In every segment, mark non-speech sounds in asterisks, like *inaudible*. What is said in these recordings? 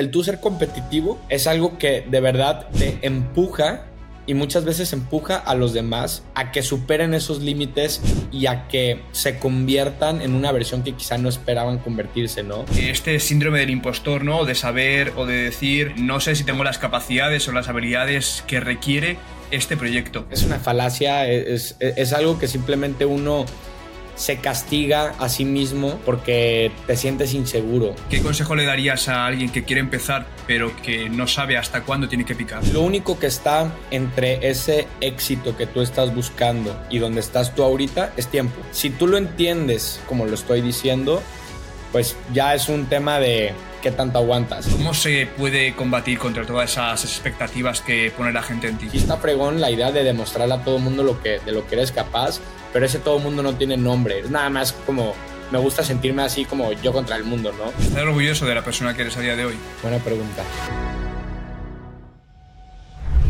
el tú ser competitivo es algo que de verdad te empuja y muchas veces empuja a los demás a que superen esos límites y a que se conviertan en una versión que quizá no esperaban convertirse, ¿no? Este síndrome del impostor, ¿no? De saber o de decir, no sé si tengo las capacidades o las habilidades que requiere este proyecto. Es una falacia, es, es algo que simplemente uno se castiga a sí mismo porque te sientes inseguro. ¿Qué consejo le darías a alguien que quiere empezar pero que no sabe hasta cuándo tiene que picar? Lo único que está entre ese éxito que tú estás buscando y donde estás tú ahorita es tiempo. Si tú lo entiendes como lo estoy diciendo, pues ya es un tema de qué tanto aguantas. ¿Cómo se puede combatir contra todas esas expectativas que pone la gente en ti? Y está fregón la idea de demostrarle a todo el mundo lo que, de lo que eres capaz, pero ese todo el mundo no tiene nombre. Es nada más como me gusta sentirme así como yo contra el mundo, ¿no? ¿Estás orgulloso de la persona que eres a día de hoy? Buena pregunta.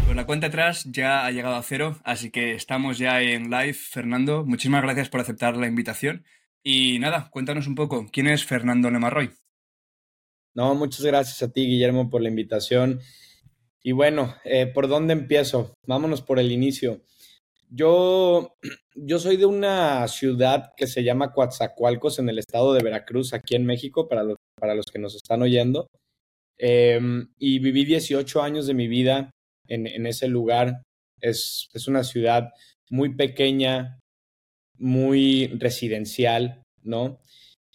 Pues la cuenta atrás ya ha llegado a cero, así que estamos ya en live. Fernando, muchísimas gracias por aceptar la invitación. Y nada, cuéntanos un poco, ¿quién es Fernando Nemarroy? No, muchas gracias a ti, Guillermo, por la invitación. Y bueno, eh, ¿por dónde empiezo? Vámonos por el inicio. Yo, *clears throat* yo soy de una ciudad que se llama Coatzacoalcos en el estado de Veracruz, aquí en México, para los, para los que nos están oyendo. Em, y viví 18 años de mi vida en, en ese lugar. Es, es una ciudad muy pequeña, muy residencial, ¿no?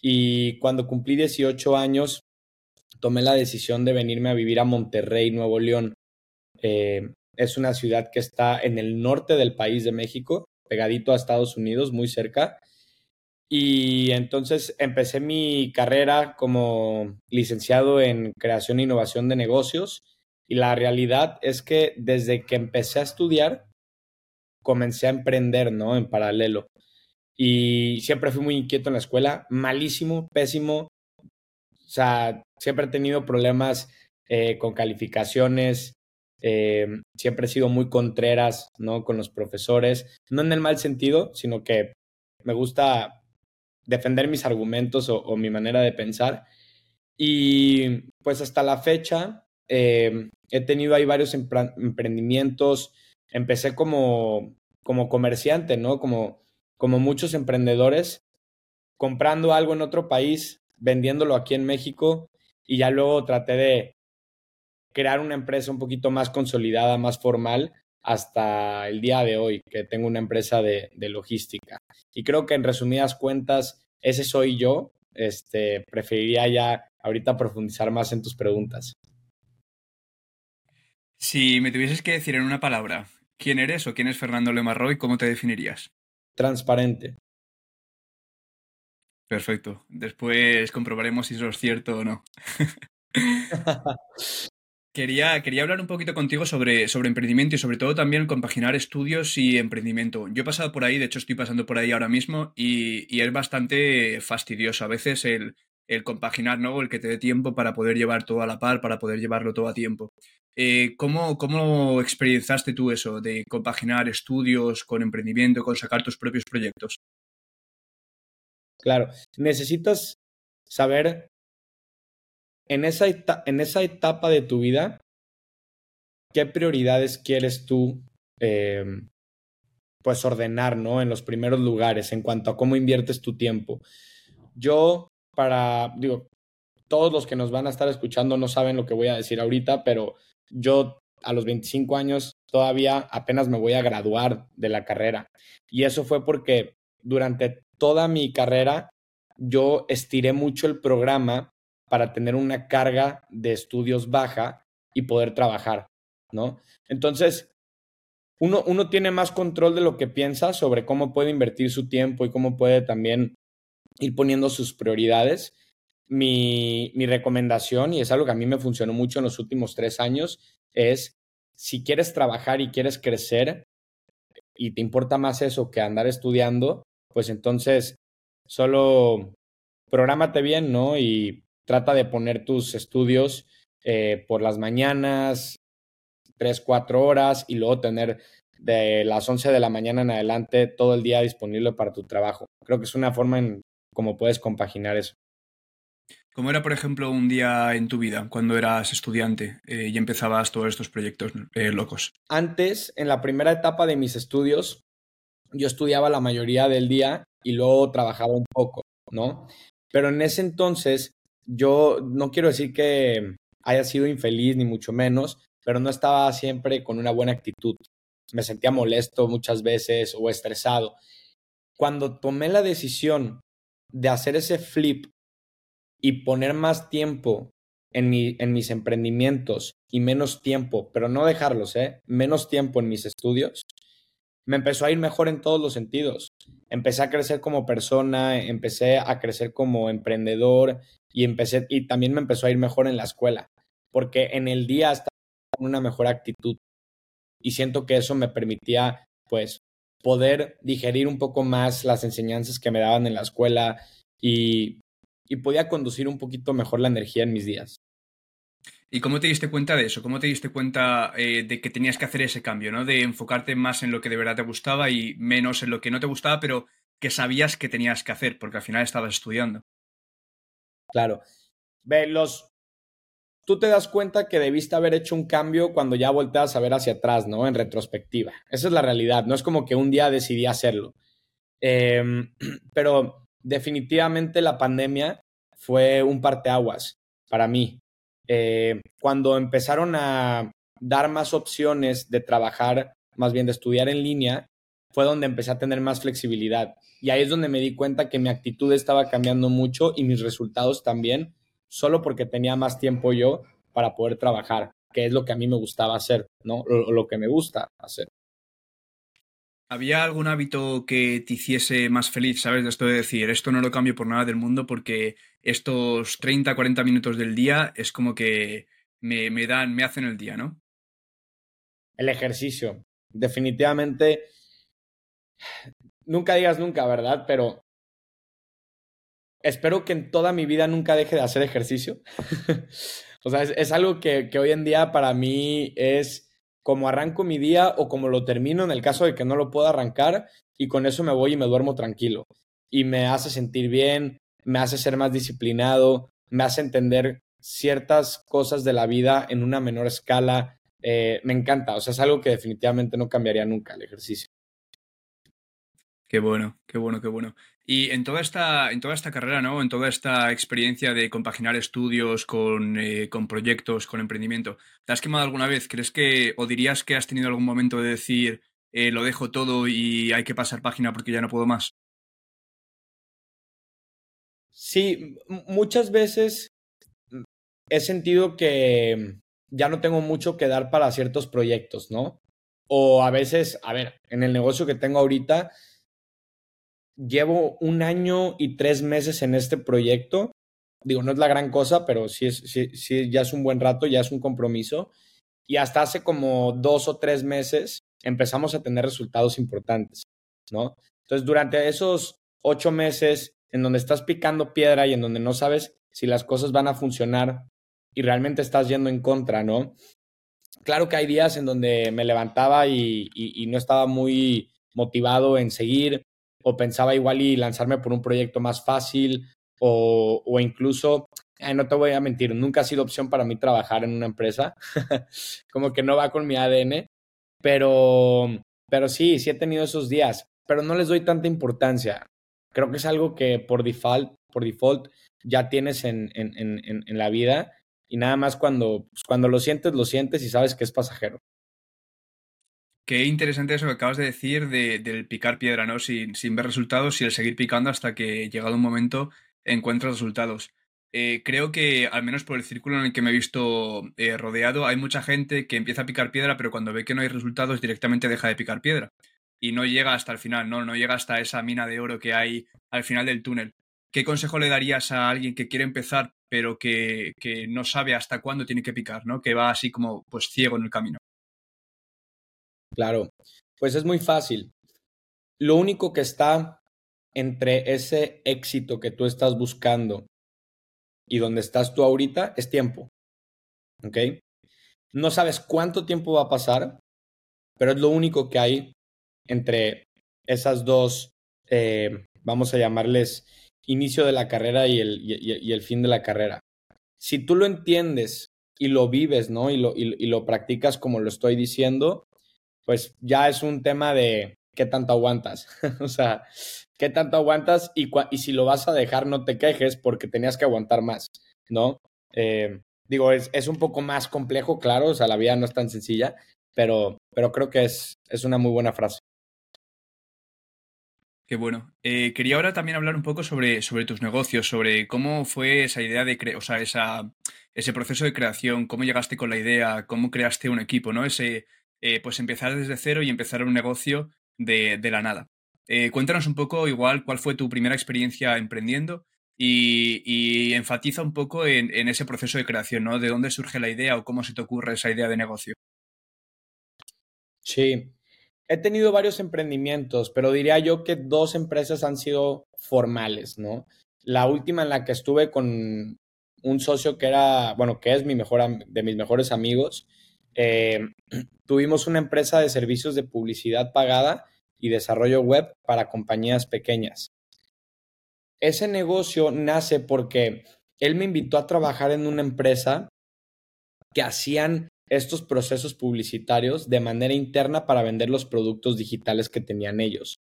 Y cuando cumplí 18 años, tomé la decisión de venirme a vivir a Monterrey, Nuevo León. Eh, es una ciudad que está en el norte del país de México, pegadito a Estados Unidos, muy cerca. Y entonces empecé mi carrera como licenciado en creación e innovación de negocios. Y la realidad es que desde que empecé a estudiar, comencé a emprender, ¿no? En paralelo. Y siempre fui muy inquieto en la escuela, malísimo, pésimo, o sea, siempre he tenido problemas eh, con calificaciones, eh, siempre he sido muy contreras, ¿no? Con los profesores, no en el mal sentido, sino que me gusta defender mis argumentos o, mi manera de pensar. Y pues hasta la fecha eh, he tenido ahí varios emprendimientos. Empecé como, como comerciante, ¿no? Como, como muchos emprendedores, comprando algo en otro país, vendiéndolo aquí en México y ya luego traté de crear una empresa un poquito más consolidada, más formal, hasta el día de hoy, que tengo una empresa de, logística. Y creo que en resumidas cuentas, ese soy yo. Este, preferiría ya ahorita profundizar más en tus preguntas. Si me tuvieses que decir en una palabra, ¿quién eres o quién es Fernando Lemarroy? ¿Cómo te definirías? Transparente. Perfecto. Después comprobaremos si eso es cierto o no. *laughs* quería, quería hablar un poquito contigo sobre, sobre emprendimiento y sobre todo también compaginar estudios y emprendimiento. Yo he pasado por ahí, de hecho estoy pasando por ahí ahora mismo y, y es bastante fastidioso a veces el, el compaginar, ¿no? El que te dé tiempo para poder llevar todo a la par, para poder llevarlo todo a tiempo. Eh, ¿cómo, ¿Cómo experienciaste tú eso de compaginar estudios con emprendimiento, con sacar tus propios proyectos? Claro, necesitas saber en esa, en esa etapa de tu vida qué prioridades quieres tú em, pues ordenar, ¿no? En los primeros lugares en cuanto a cómo inviertes tu tiempo. Yo, para, digo, todos los que nos van a estar escuchando no saben lo que voy a decir ahorita, pero yo a los 25 años todavía apenas me voy a graduar de la carrera. Y eso fue porque durante toda mi carrera yo estiré mucho el programa para tener una carga de estudios baja y poder trabajar, ¿no? Entonces, uno, uno tiene más control de lo que piensa sobre cómo puede invertir su tiempo y cómo puede también ir poniendo sus prioridades. Mi, mi recomendación, y es algo que a mí me funcionó mucho en los últimos tres años, es si quieres trabajar y quieres crecer y te importa más eso que andar estudiando, pues entonces solo prográmate bien, ¿no? Y trata de poner tus estudios eh, por las mañanas, tres, cuatro horas, y luego tener de las once de la mañana en adelante todo el día disponible para tu trabajo. Creo que es una forma en cómo puedes compaginar eso. ¿Cómo era, por ejemplo, un día en tu vida cuando eras estudiante eh, y empezabas todos estos proyectos eh, locos? Antes, en la primera etapa de mis estudios, yo estudiaba la mayoría del día y luego trabajaba un poco, ¿no? Pero en ese entonces, yo no quiero decir que haya sido infeliz, ni mucho menos, pero no estaba siempre con una buena actitud. Me sentía molesto muchas veces o estresado. Cuando tomé la decisión de hacer ese flip y poner más tiempo en, mi, en mis emprendimientos y menos tiempo, pero no dejarlos, ¿eh? Menos tiempo en mis estudios, me empezó a ir mejor en todos los sentidos. Empecé a crecer como persona, empecé a crecer como emprendedor y empecé y también me empezó a ir mejor en la escuela, porque en el día estaba con una mejor actitud y siento que eso me permitía pues poder digerir un poco más las enseñanzas que me daban en la escuela y y podía conducir un poquito mejor la energía en mis días. ¿Y cómo te diste cuenta de eso? ¿Cómo te diste cuenta eh, de que tenías que hacer ese cambio, ¿no? De enfocarte más en lo que de verdad te gustaba y menos en lo que no te gustaba, pero que sabías que tenías que hacer, porque al final estabas estudiando. Claro. Ve, los. Tú te das cuenta que debiste haber hecho un cambio cuando ya volteas a ver hacia atrás, ¿no? En retrospectiva. Esa es la realidad. No es como que un día decidí hacerlo. Em, *clears throat* pero definitivamente la pandemia fue un parteaguas para mí. Eh, cuando empezaron a dar más opciones de trabajar, más bien de estudiar en línea, fue donde empecé a tener más flexibilidad. Y ahí es donde me di cuenta que mi actitud estaba cambiando mucho y mis resultados también, solo porque tenía más tiempo yo para poder trabajar, que es lo que a mí me gustaba hacer, ¿no? Lo que me gusta hacer. ¿Había algún hábito que te hiciese más feliz, sabes? De esto de decir, esto no lo cambio por nada del mundo porque estos 30, 40 minutos del día es como que me, me dan, me hacen el día, ¿no? El ejercicio. Definitivamente, nunca digas nunca, ¿verdad? Pero espero que en toda mi vida nunca deje de hacer ejercicio. *laughs* o sea, es, es algo que, que hoy en día para mí es como arranco mi día o como lo termino en el caso de que no lo pueda arrancar y con eso me voy y me duermo tranquilo. Y me hace sentir bien, me hace ser más disciplinado, me hace entender ciertas cosas de la vida en una menor escala. Eh, me encanta, o sea, es algo que definitivamente no cambiaría nunca el ejercicio. Qué bueno, qué bueno, qué bueno. Y en toda esta, en toda esta carrera, ¿no? En toda esta experiencia de compaginar estudios con, eh, con proyectos, con emprendimiento, ¿te has quemado alguna vez? ¿Crees que, o dirías que has tenido algún momento de decir, eh, lo dejo todo y hay que pasar página porque ya no puedo más? Sí, muchas veces he sentido que ya no tengo mucho que dar para ciertos proyectos, ¿no? O a veces, a ver, en el negocio que tengo ahorita, llevo un año y tres meses en este proyecto. Digo, no es la gran cosa, pero sí, es, sí, ya es un buen rato, ya es un compromiso. Y hasta hace como dos o tres meses empezamos a tener resultados importantes, ¿no? Entonces, durante esos ocho meses en donde estás picando piedra y en donde no sabes si las cosas van a funcionar y realmente estás yendo en contra, ¿no? Claro que hay días en donde me levantaba y, y no estaba muy motivado en seguir, o pensaba igual y lanzarme por un proyecto más fácil o, o incluso, no te voy a mentir, nunca ha sido opción para mí trabajar en una empresa, *laughs* como que no va con mi ADN, pero, pero sí, sí he tenido esos días, pero no les doy tanta importancia. Creo que es algo que por default, por default ya tienes en, en, en, en la vida y nada más cuando, pues cuando lo sientes, lo sientes y sabes que es pasajero. Qué interesante eso que acabas de decir de, del picar piedra, ¿no? Sin, ver resultados y el seguir picando hasta que, llegado un momento, encuentras resultados. Eh, creo que, al menos por el círculo en el que me he visto eh, rodeado, hay mucha gente que empieza a picar piedra, pero cuando ve que no hay resultados, directamente deja de picar piedra. Y no llega hasta el final, ¿no? No llega hasta esa mina de oro que hay al final del túnel. ¿Qué consejo le darías a alguien que quiere empezar, pero que, que no sabe hasta cuándo tiene que picar, ¿no? Que va así como, pues, ciego en el camino. Claro, pues es muy fácil. Lo único que está entre ese éxito que tú estás buscando y donde estás tú ahorita es tiempo. ¿Ok? No sabes cuánto tiempo va a pasar, pero es lo único que hay entre esas dos, eh, vamos a llamarles inicio de la carrera y el, y, el fin de la carrera. Si tú lo entiendes y lo vives, ¿no? Y lo, y lo practicas como lo estoy diciendo, pues ya es un tema de qué tanto aguantas. *laughs* o sea, qué tanto aguantas y, y, si lo vas a dejar no te quejes porque tenías que aguantar más, ¿no? Eh, digo, es, es, un poco más complejo, claro, o sea, la vida no es tan sencilla, pero, pero creo que es, es una muy buena frase. Qué bueno. Eh, quería ahora también hablar un poco sobre, sobre tus negocios, sobre cómo fue esa idea de, o sea, esa, ese proceso de creación, cómo llegaste con la idea, cómo creaste un equipo, ¿no? Ese, eh, pues empezar desde cero y empezar un negocio de, de la nada. Eh, cuéntanos un poco igual cuál fue tu primera experiencia emprendiendo y, y enfatiza un poco en, en, ese proceso de creación, ¿no? De dónde surge la idea o cómo se te ocurre esa idea de negocio. Sí, He tenido varios emprendimientos, pero diría yo que dos empresas han sido formales, ¿no? La última en la que estuve con un socio que era, bueno, que es mi mejor, de mis mejores amigos, eh, *clears throat* tuvimos una empresa de servicios de publicidad pagada y desarrollo web para compañías pequeñas. Ese negocio nace porque él me invitó a trabajar en una empresa que hacían estos procesos publicitarios de manera interna para vender los productos digitales que tenían ellos.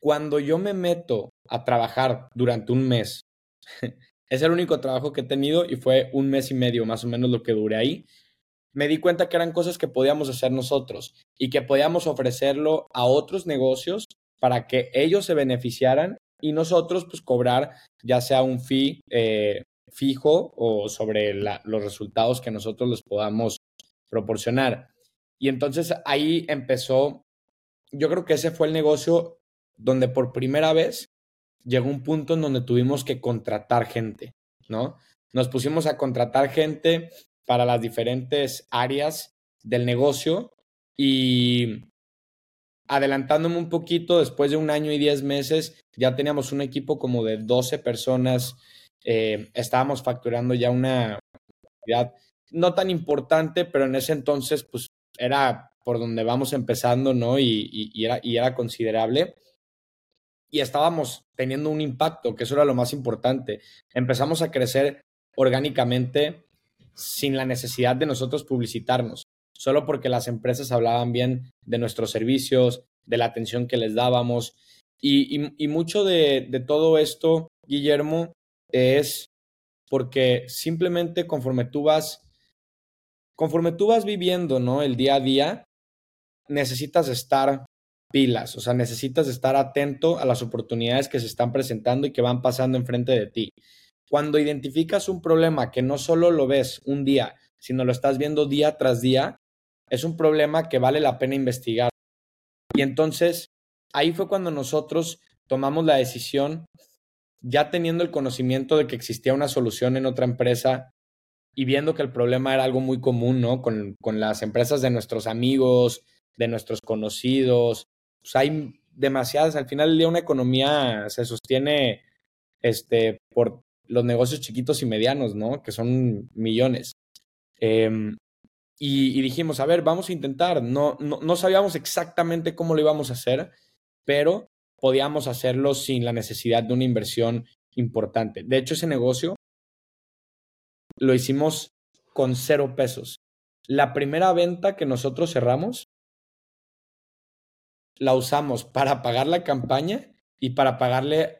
Cuando yo me meto a trabajar durante un mes, *laughs* es el único trabajo que he tenido y fue un mes y medio más o menos lo que duré ahí, me di cuenta que eran cosas que podíamos hacer nosotros y que podíamos ofrecerlo a otros negocios para que ellos se beneficiaran y nosotros pues cobrar ya sea un fee eh, fijo o sobre los resultados que nosotros les podamos proporcionar. Y entonces ahí empezó, yo creo que ese fue el negocio donde por primera vez llegó un punto en donde tuvimos que contratar gente, ¿no? Nos pusimos a contratar gente para las diferentes áreas del negocio y adelantándome un poquito, después de un año y diez meses, ya teníamos un equipo como de 12 personas eh, estábamos facturando ya una cantidad no tan importante, pero en ese entonces, pues era por donde vamos empezando, ¿no? Y, era, y era considerable. Y estábamos teniendo un impacto, que eso era lo más importante. Empezamos a crecer orgánicamente sin la necesidad de nosotros publicitarnos, solo porque las empresas hablaban bien de nuestros servicios, de la atención que les dábamos. Y, mucho de, de todo esto, Guillermo, es porque simplemente conforme tú vas, conforme tú vas viviendo, ¿no? El día a día, necesitas estar pilas, o sea, necesitas estar atento a las oportunidades que se están presentando y que van pasando enfrente de ti. Cuando identificas un problema que no solo lo ves un día, sino lo estás viendo día tras día, es un problema que vale la pena investigar. Y entonces, ahí fue cuando nosotros tomamos la decisión ya teniendo el conocimiento de que existía una solución en otra empresa y viendo que el problema era algo muy común, ¿no? Con, con las empresas de nuestros amigos, de nuestros conocidos, pues hay demasiadas, al final del día una economía se sostiene este, por los negocios chiquitos y medianos, ¿no? Que son millones. Em, y, y, dijimos, a ver, vamos a intentar. No, no, no sabíamos exactamente cómo lo íbamos a hacer, pero podíamos hacerlo sin la necesidad de una inversión importante. De hecho, ese negocio lo hicimos con cero pesos. La primera venta que nosotros cerramos la usamos para pagar la campaña y para pagarle,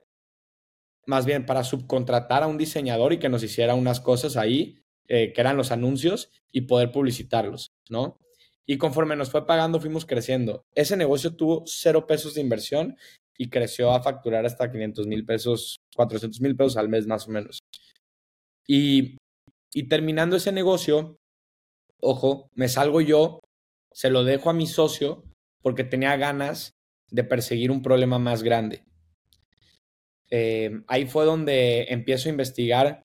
más bien para subcontratar a un diseñador y que nos hiciera unas cosas ahí, eh, que eran los anuncios, y poder publicitarlos, ¿no? Y conforme nos fue pagando, fuimos creciendo. Ese negocio tuvo cero pesos de inversión y creció a facturar hasta 500 mil pesos, 400 mil pesos al mes más o menos. Y, y terminando ese negocio, ojo, me salgo yo, se lo dejo a mi socio porque tenía ganas de perseguir un problema más grande. Eh, ahí fue donde empiezo a investigar.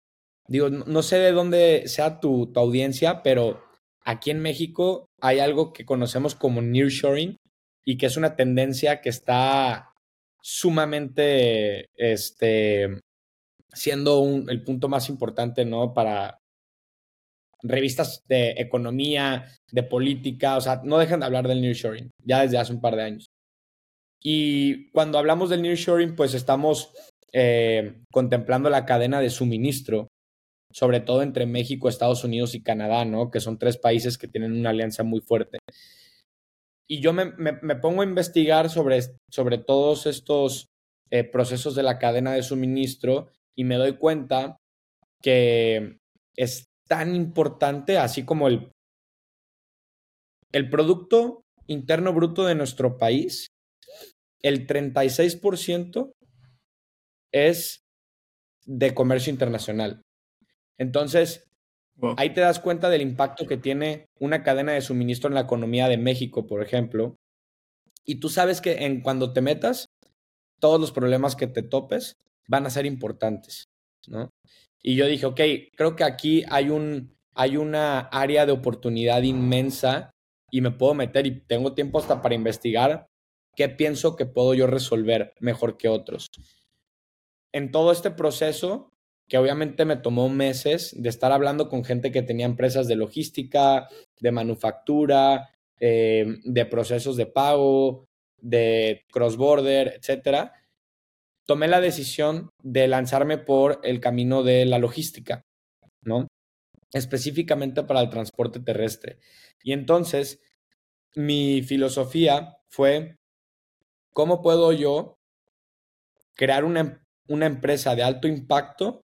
Digo, no sé de dónde sea tu, tu audiencia, pero aquí en México hay algo que conocemos como nearshoring y que es una tendencia que está sumamente, este, siendo el punto más importante, ¿no? Para revistas de economía, de política, o sea, no dejan de hablar del nearshoring, ya desde hace un par de años. Y cuando hablamos del nearshoring, pues estamos eh, contemplando la cadena de suministro, sobre todo entre México, Estados Unidos y Canadá, ¿no? Que son tres países que tienen una alianza muy fuerte. Y yo me, pongo a investigar sobre, sobre todos estos eh, procesos de la cadena de suministro y me doy cuenta que es tan importante, así como el, el Producto Interno Bruto de nuestro país, el 36% es de comercio internacional. Entonces, ahí te das cuenta del impacto que tiene una cadena de suministro en la economía de México, por ejemplo. Y tú sabes que en cuando te metas, todos los problemas que te topes van a ser importantes, ¿no? Y yo dije, ok, creo que aquí hay un hay una área de oportunidad inmensa y me puedo meter y tengo tiempo hasta para investigar qué pienso que puedo yo resolver mejor que otros. En todo este proceso, que obviamente me tomó meses de estar hablando con gente que tenía empresas de logística, de manufactura, eh, de procesos de pago, de cross-border, etcétera, tomé la decisión de lanzarme por el camino de la logística, ¿no? Específicamente para el transporte terrestre. Y entonces, mi filosofía fue, ¿cómo puedo yo crear una, una empresa de alto impacto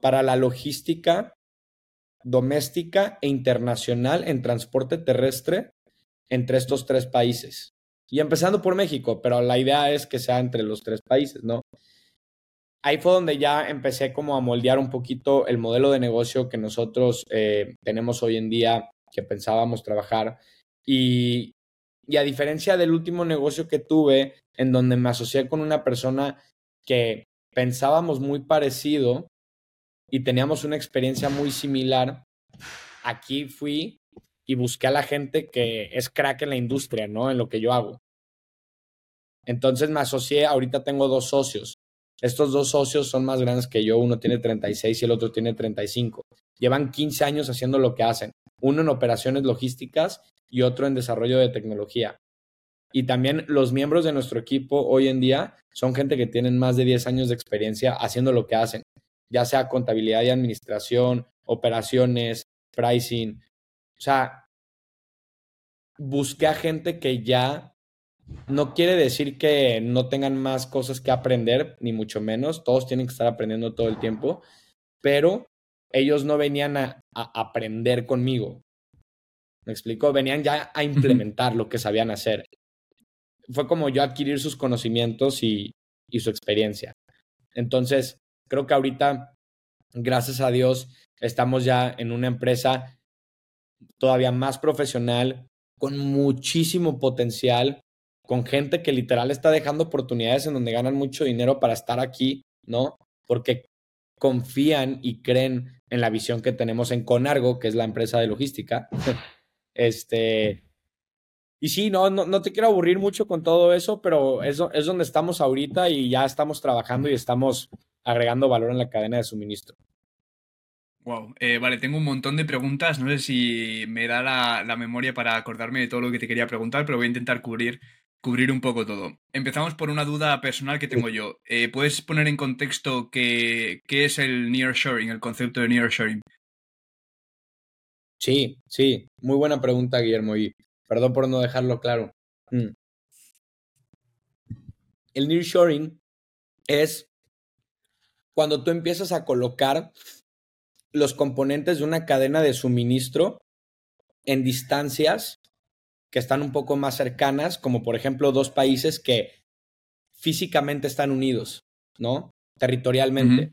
para la logística doméstica e internacional en transporte terrestre entre estos tres países. Y empezando por México, pero la idea es que sea entre los tres países, ¿no? Ahí fue donde ya empecé como a moldear un poquito el modelo de negocio que nosotros eh, tenemos hoy en día, que pensábamos trabajar. Y, y a diferencia del último negocio que tuve, en donde me asocié con una persona que pensábamos muy parecido, y teníamos una experiencia muy similar. Aquí fui y busqué a la gente que es crack en la industria, ¿no? En lo que yo hago. Entonces me asocié, ahorita tengo dos socios. Estos dos socios son más grandes que yo, uno tiene 36 y el otro tiene 35. Llevan 15 años haciendo lo que hacen, uno en operaciones logísticas y otro en desarrollo de tecnología. Y también los miembros de nuestro equipo hoy en día son gente que tienen más de 10 años de experiencia haciendo lo que hacen ya sea contabilidad y administración, operaciones, pricing. O sea, busqué a gente que ya no quiere decir que no tengan más cosas que aprender, ni mucho menos. Todos tienen que estar aprendiendo todo el tiempo, pero ellos no venían a, aprender conmigo. ¿Me explico? Venían ya a implementar lo que sabían hacer. Fue como yo adquirir sus conocimientos y, y su experiencia. Entonces, Creo que ahorita, gracias a Dios, estamos ya en una empresa todavía más profesional, con muchísimo potencial, con gente que literal está dejando oportunidades en donde ganan mucho dinero para estar aquí, ¿no? Porque confían y creen en la visión que tenemos en Conargo, que es la empresa de logística. *laughs* este, y sí, no, no, no, te quiero aburrir mucho con todo eso, pero eso es donde estamos ahorita y ya estamos trabajando y estamos agregando valor en la cadena de suministro. Wow, eh, vale, tengo un montón de preguntas. No sé si me da la, memoria para acordarme de todo lo que te quería preguntar, pero voy a intentar cubrir, cubrir un poco todo. Empezamos por una duda personal que tengo yo. Eh, ¿Puedes poner en contexto qué, qué es el nearshoring, el concepto de nearshoring? Sí, sí, muy buena pregunta, Guillermo, y perdón por no dejarlo claro. Mm. El nearshoring es cuando tú empiezas a colocar los componentes de una cadena de suministro en distancias que están un poco más cercanas, como por ejemplo dos países que físicamente están unidos, ¿no? Territorialmente.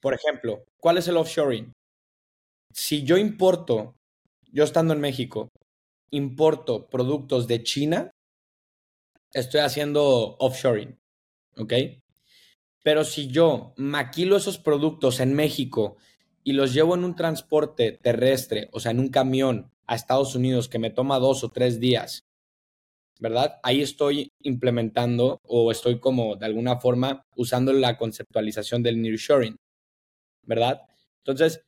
Por ejemplo, ¿cuál es el offshoring? Si yo importo, yo estando en México, importo productos de China, estoy haciendo offshoring, ¿ok? Pero si yo maquilo esos productos en México y los llevo en un transporte terrestre, o sea, en un camión a Estados Unidos que me toma dos o tres días, ¿verdad? Ahí estoy implementando o estoy como de alguna forma usando la conceptualización del nearshoring, ¿verdad? Entonces,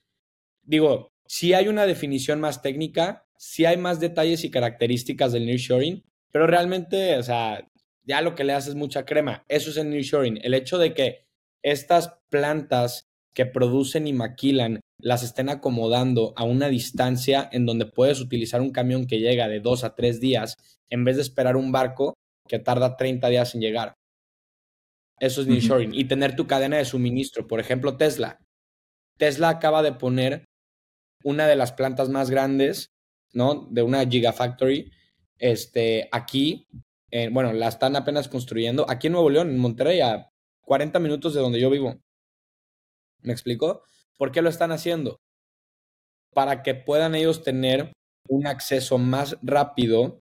digo, si hay una definición más técnica, si hay más detalles y características del nearshoring, pero realmente, o sea, ya lo que le haces mucha crema. Eso es el nearshoring. El hecho de que estas plantas que producen y maquilan las estén acomodando a una distancia en donde puedes utilizar un camión que llega de dos a tres días en vez de esperar un barco que tarda 30 días en llegar. Eso es nearshoring. Y tener tu cadena de suministro. Por ejemplo, Tesla. Tesla acaba de poner una de las plantas más grandes, ¿no? De una Gigafactory, este, aquí, bueno, la están apenas construyendo, aquí en Nuevo León, en Monterrey, a 40 minutos de donde yo vivo. ¿Me explico? ¿Por qué lo están haciendo? Para que puedan ellos tener un acceso más rápido,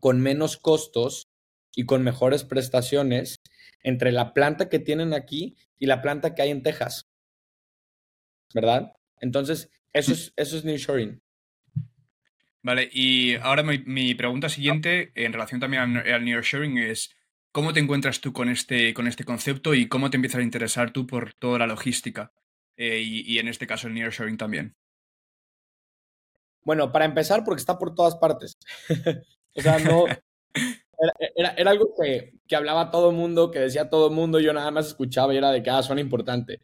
con menos costos y con mejores prestaciones entre la planta que tienen aquí y la planta que hay en Texas. ¿Verdad? Entonces, eso es, eso es nearshoring. Vale, y ahora mi, pregunta siguiente, en relación también al, al nearshoring, es ¿cómo te encuentras tú con este, con este concepto y cómo te empiezas a interesar tú por toda la logística? Eh, y, en este caso el nearshoring también. Bueno, para empezar, porque está por todas partes. *laughs* o sea, no. Era, era, algo que, que, hablaba todo el mundo, que decía todo el mundo, yo nada más escuchaba y era de que ah, suena importante.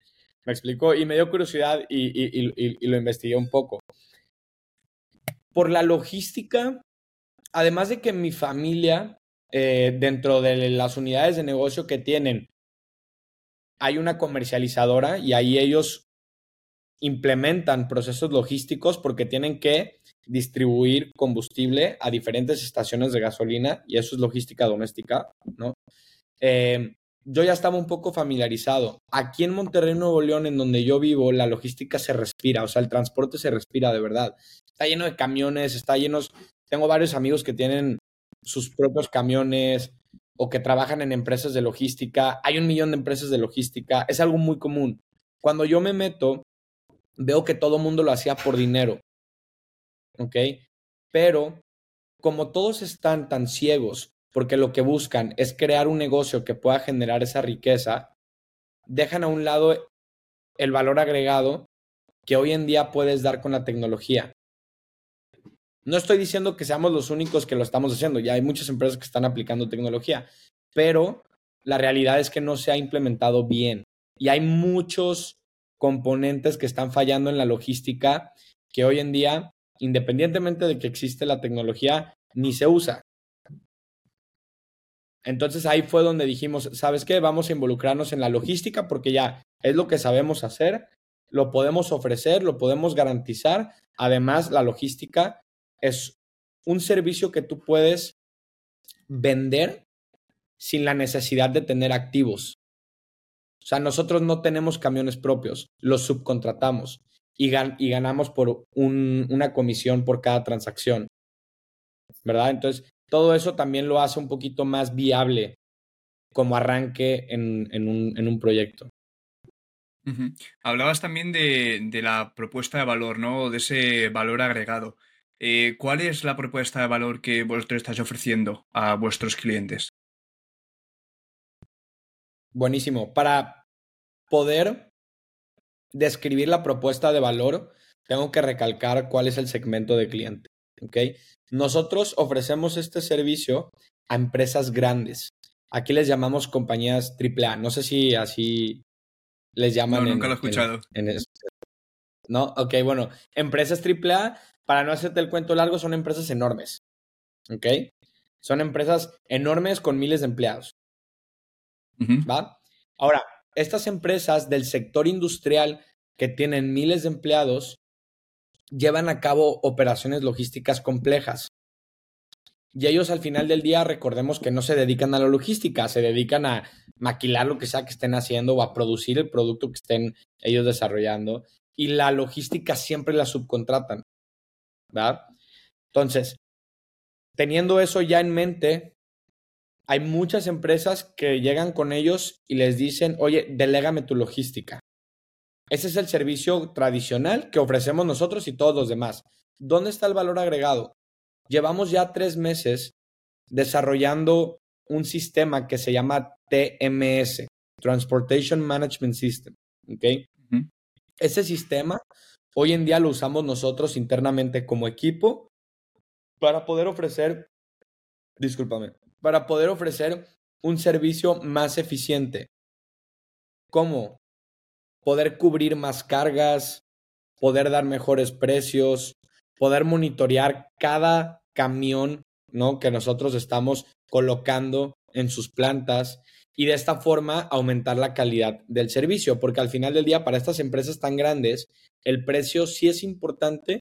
Me explicó y me dio curiosidad y, y, y, lo investigué un poco. Por la logística, además de que mi familia, eh, dentro de las unidades de negocio que tienen, hay una comercializadora y ahí ellos implementan procesos logísticos porque tienen que distribuir combustible a diferentes estaciones de gasolina y eso es logística doméstica, ¿no? Eh, yo ya estaba un poco familiarizado. Aquí en Monterrey, Nuevo León, en donde yo vivo, la logística se respira, o sea, el transporte se respira de verdad. Está lleno de camiones, está lleno... Tengo varios amigos que tienen sus propios camiones, o que trabajan en empresas de logística. Hay un millón de empresas de logística. Es algo muy común. Cuando yo me meto, veo que todo mundo lo hacía por dinero. ¿Ok? Pero como todos están tan ciegos porque lo que buscan es crear un negocio que pueda generar esa riqueza, dejan a un lado el valor agregado que hoy en día puedes dar con la tecnología. No estoy diciendo que seamos los únicos que lo estamos haciendo, ya hay muchas empresas que están aplicando tecnología, pero la realidad es que no se ha implementado bien y hay muchos componentes que están fallando en la logística que hoy en día, independientemente de que existe la tecnología, ni se usa. Entonces ahí fue donde dijimos, ¿sabes qué? Vamos a involucrarnos en la logística porque ya es lo que sabemos hacer, lo podemos ofrecer, lo podemos garantizar. Además, la logística es un servicio que tú puedes vender sin la necesidad de tener activos. O sea, nosotros no tenemos camiones propios, los subcontratamos y, ganamos por una comisión por cada transacción. ¿Verdad? Entonces, todo eso también lo hace un poquito más viable como arranque en, un, proyecto. Hablabas también de, de, la propuesta de valor, ¿no? De ese valor agregado. Eh, ¿Cuál es la propuesta de valor que vosotros estáis ofreciendo a vuestros clientes? Buenísimo. Para poder describir la propuesta de valor, tengo que recalcar cuál es el segmento de cliente. Nosotros ofrecemos este servicio a empresas grandes. Aquí les llamamos compañías AAA. No sé si así les llaman. No, nunca lo he escuchado. no, ok, bueno, empresas AAA para no hacerte el cuento largo, son empresas enormes. ¿Ok? Son empresas enormes con miles de empleados. ¿Va? Ahora, estas empresas del sector industrial que tienen miles de empleados llevan a cabo operaciones logísticas complejas. Y ellos al final del día, recordemos que no se dedican a la logística, se dedican a maquilar lo que sea que estén haciendo o a producir el producto que estén ellos desarrollando. Y la logística siempre la subcontratan. ¿Verdad? Entonces, teniendo eso ya en mente, hay muchas empresas que llegan con ellos y les dicen, oye, delégame tu logística. Ese es el servicio tradicional que ofrecemos nosotros y todos los demás. ¿Dónde está el valor agregado? Llevamos ya tres meses desarrollando un sistema que se llama TMS, Transportation Management System. ¿okay? Ese sistema Hoy en día lo usamos nosotros internamente como equipo para poder ofrecer, discúlpame, para poder ofrecer un servicio más eficiente. ¿Cómo? Poder cubrir más cargas, poder dar mejores precios, poder monitorear cada camión ¿no? que nosotros estamos colocando en sus plantas y de esta forma aumentar la calidad del servicio, porque al final del día para estas empresas tan grandes el precio sí es importante,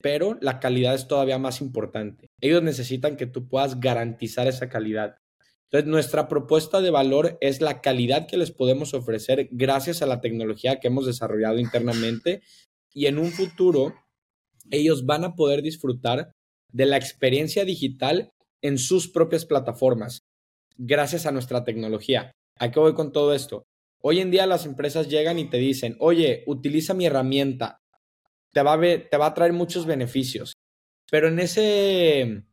pero la calidad es todavía más importante. Ellos necesitan que tú puedas garantizar esa calidad. Entonces, nuestra propuesta de valor es la calidad que les podemos ofrecer gracias a la tecnología que hemos desarrollado internamente y en un futuro ellos van a poder disfrutar de la experiencia digital en sus propias plataformas gracias a nuestra tecnología. ¿A qué voy con todo esto? Hoy en día las empresas llegan y te dicen, oye, utiliza mi herramienta, te va a, te va a traer muchos beneficios, pero en ese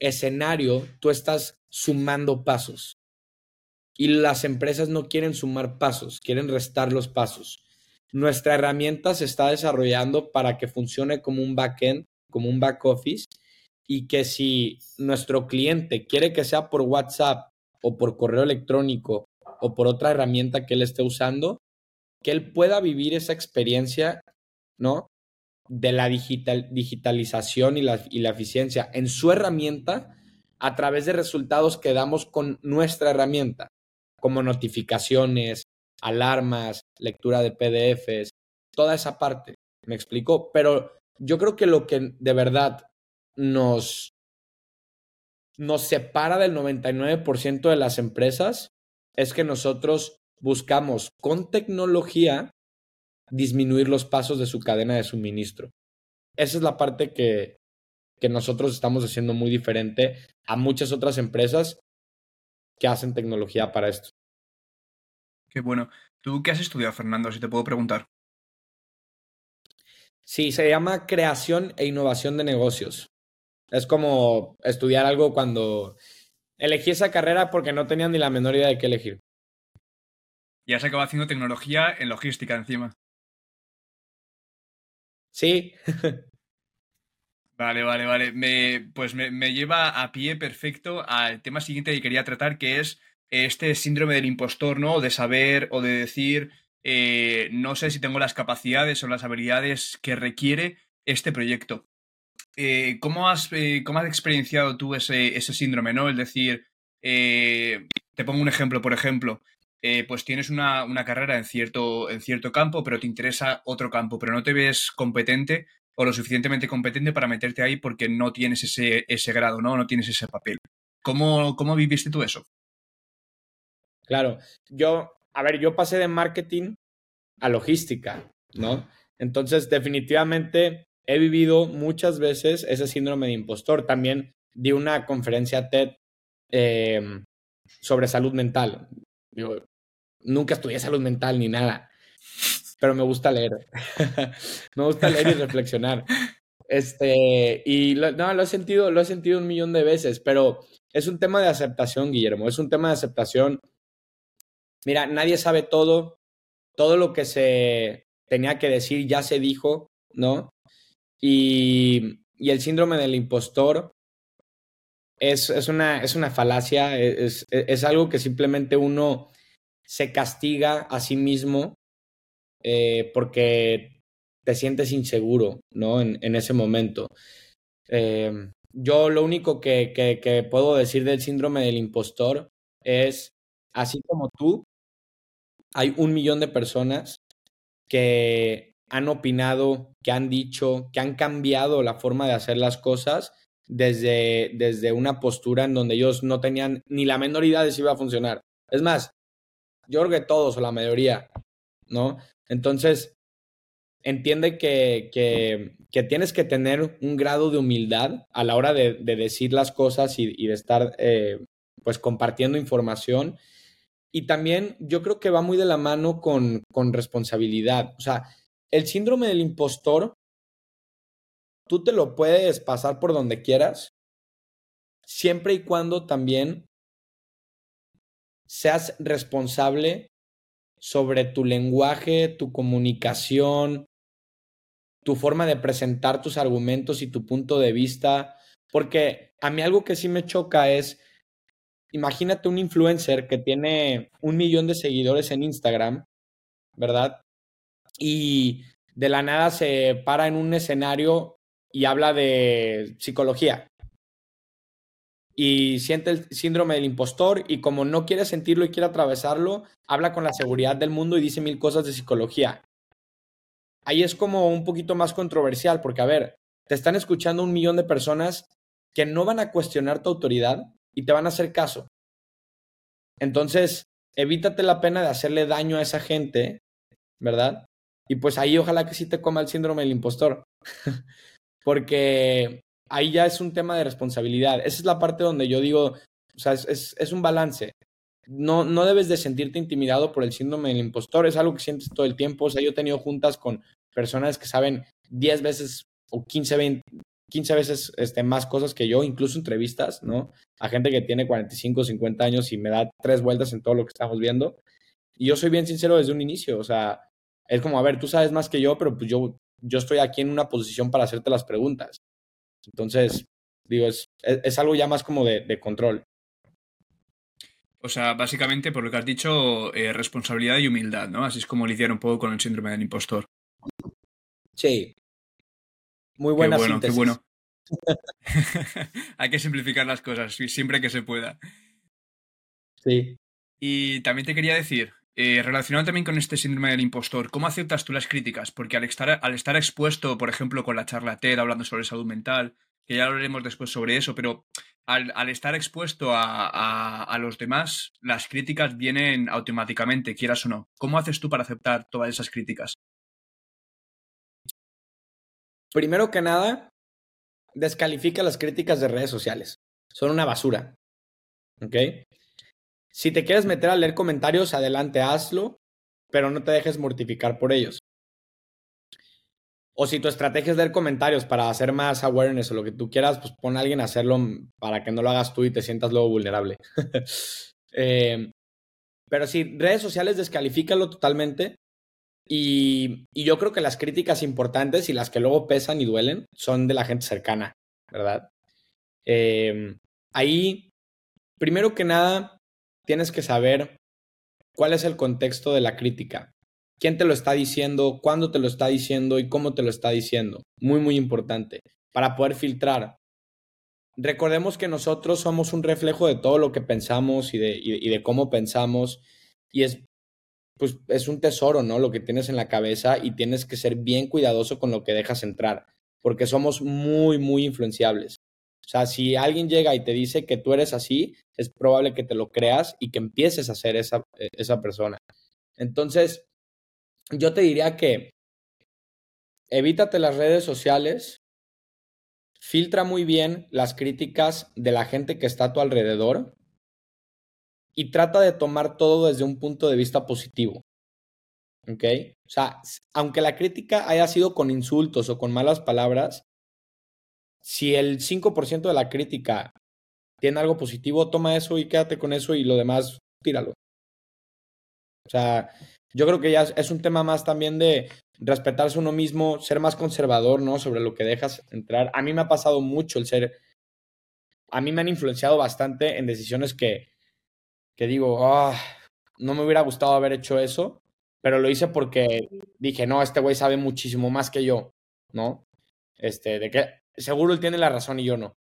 escenario tú estás sumando pasos y las empresas no quieren sumar pasos, quieren restar los pasos. Nuestra herramienta se está desarrollando para que funcione como un backend, como un back office, y que si nuestro cliente quiere que sea por WhatsApp o por correo electrónico o por otra herramienta que él esté usando, que él pueda vivir esa experiencia, ¿no? De la digital, digitalización y la, y la eficiencia en su herramienta a través de resultados que damos con nuestra herramienta, como notificaciones, alarmas, lectura de PDFs, toda esa parte. ¿Me explicó? Pero yo creo que lo que de verdad nos, nos separa del 99% de las empresas es que nosotros buscamos con tecnología disminuir los pasos de su cadena de suministro. Esa es la parte que, que nosotros estamos haciendo muy diferente a muchas otras empresas que hacen tecnología para esto. Qué bueno. ¿Tú qué has estudiado, Fernando, si te puedo preguntar? Sí, se llama creación e innovación de negocios. Es como estudiar algo cuando elegí esa carrera porque no tenía ni la menor idea de qué elegir. Y has acabado haciendo tecnología en logística encima. Sí. *laughs* vale, vale, vale. Me, pues me, me, lleva a pie perfecto al tema siguiente que quería tratar, que es este síndrome del impostor, ¿no? De saber o de decir, eh, no sé si tengo las capacidades o las habilidades que requiere este proyecto. Eh, ¿cómo, has, eh, ¿Cómo has experienciado tú ese, ese síndrome, ¿no? Es decir, te pongo un ejemplo, por ejemplo, pues tienes una, una, carrera en cierto, en cierto campo, pero te interesa otro campo, pero no te ves competente o lo suficientemente competente para meterte ahí porque no tienes ese, ese grado, ¿no? No tienes ese papel. ¿Cómo, ¿Cómo viviste tú eso? Claro, yo, a ver, yo pasé de marketing a logística, ¿no? Entonces, definitivamente he vivido muchas veces ese síndrome de impostor. También di una conferencia TED em, sobre salud mental. Nunca estudié salud mental ni nada, pero me gusta leer. *laughs* me gusta leer y reflexionar. Este, y no, lo he sentido, lo he sentido un millón de veces, pero es un tema de aceptación, Guillermo. Es un tema de aceptación mira, nadie sabe todo, todo lo que se tenía que decir ya se dijo, ¿no? Y, el síndrome del impostor es, una, es una falacia, es, es, algo que simplemente uno se castiga a sí mismo eh, porque te sientes inseguro, ¿no? En, en ese momento. Eh, yo lo único que, que puedo decir del síndrome del impostor es, así como tú, hay un millón de personas que han opinado, que han dicho, que han cambiado la forma de hacer las cosas desde, desde una postura en donde ellos no tenían ni la menor idea de si iba a funcionar. Es más, yo creo que todos o la mayoría, ¿no? Entonces, entiende que, que, que, tienes que tener un grado de humildad a la hora de, de decir las cosas y, y de estar, eh, pues, compartiendo información y también yo creo que va muy de la mano con, con responsabilidad. O sea, el síndrome del impostor, tú te lo puedes pasar por donde quieras, siempre y cuando también seas responsable sobre tu lenguaje, tu comunicación, tu forma de presentar tus argumentos y tu punto de vista. Porque a mí algo que sí me choca es imagínate un influencer que tiene un millón de seguidores en Instagram ¿verdad? Y de la nada se para en un escenario y habla de psicología. Y siente el síndrome del impostor y como no quiere sentirlo y quiere atravesarlo, habla con la seguridad del mundo y dice mil cosas de psicología. Ahí es como un poquito más controversial porque, a ver, te están escuchando un millón de personas que no van a cuestionar tu autoridad y te van a hacer caso. Entonces, evítate la pena de hacerle daño a esa gente, ¿verdad? Y pues ahí ojalá que sí te coma el síndrome del impostor. *laughs* Porque ahí ya es un tema de responsabilidad. Esa es la parte donde yo digo, o sea, es, es, un balance. No, no debes de sentirte intimidado por el síndrome del impostor, es algo que sientes todo el tiempo. O sea, yo he tenido juntas con personas que saben 10 veces o 15, 20, 15 veces este, más cosas que yo, incluso entrevistas, ¿no? A gente que tiene 45, 50 años y me da tres vueltas en todo lo que estamos viendo. Y yo soy bien sincero desde un inicio, o sea, es como, a ver, tú sabes más que yo, pero pues yo, yo estoy aquí en una posición para hacerte las preguntas. Entonces, digo, es, es, algo ya más como de, de, control. O sea, básicamente, por lo que has dicho, eh, responsabilidad y humildad, ¿no? Así es como lidiar un poco con el síndrome del impostor. Sí, muy buena qué bueno, Qué bueno. *laughs* *laughs* Hay que simplificar las cosas, siempre que se pueda. Sí. Y también te quería decir, eh, relacionado también con este síndrome del impostor, ¿cómo aceptas tú las críticas? Porque al estar, al estar expuesto, por ejemplo, con la charla TED hablando sobre salud mental, que ya hablaremos después sobre eso, pero al, estar expuesto a, a, a, los demás, las críticas vienen automáticamente, quieras o no. ¿Cómo haces tú para aceptar todas esas críticas? Primero que nada, descalifica las críticas de redes sociales. Son una basura. ¿Ok? Si te quieres meter a leer comentarios, adelante, hazlo, pero no te dejes mortificar por ellos. O si tu estrategia es leer comentarios para hacer más awareness o lo que tú quieras, pues pon a alguien a hacerlo para que no lo hagas tú y te sientas luego vulnerable. *laughs* eh, pero si redes sociales, descalifícalo totalmente y, yo creo que las críticas importantes y las que luego pesan y duelen son de la gente cercana, ¿verdad? Eh, ahí, primero que nada, tienes que saber cuál es el contexto de la crítica. ¿Quién te lo está diciendo? ¿Cuándo te lo está diciendo? ¿Y cómo te lo está diciendo? Muy, muy importante para poder filtrar. Recordemos que nosotros somos un reflejo de todo lo que pensamos y de, cómo pensamos. Y es pues es un tesoro, ¿no? Lo que tienes en la cabeza y tienes que ser bien cuidadoso con lo que dejas entrar, porque somos muy, muy influenciables. O sea, si alguien llega y te dice que tú eres así, es probable que te lo creas y que empieces a ser esa, e, esa persona. Entonces, yo te diría que evítate las redes sociales, filtra muy bien las críticas de la gente que está a tu alrededor y trata de tomar todo desde un punto de vista positivo. ¿Ok? O sea, aunque la crítica haya sido con insultos o con malas palabras, si el 5% de la crítica tiene algo positivo, toma eso y quédate con eso y lo demás, tíralo. O sea, yo creo que ya es un tema más también de respetarse uno mismo, ser más conservador, ¿no? Sobre lo que dejas entrar. A mí me ha pasado mucho el ser, a mí me han influenciado bastante en decisiones que, que digo, ah, no me hubiera gustado haber hecho eso, pero lo hice porque dije, no, este güey sabe muchísimo más que yo, ¿no? Este, de que seguro él tiene la razón y yo no.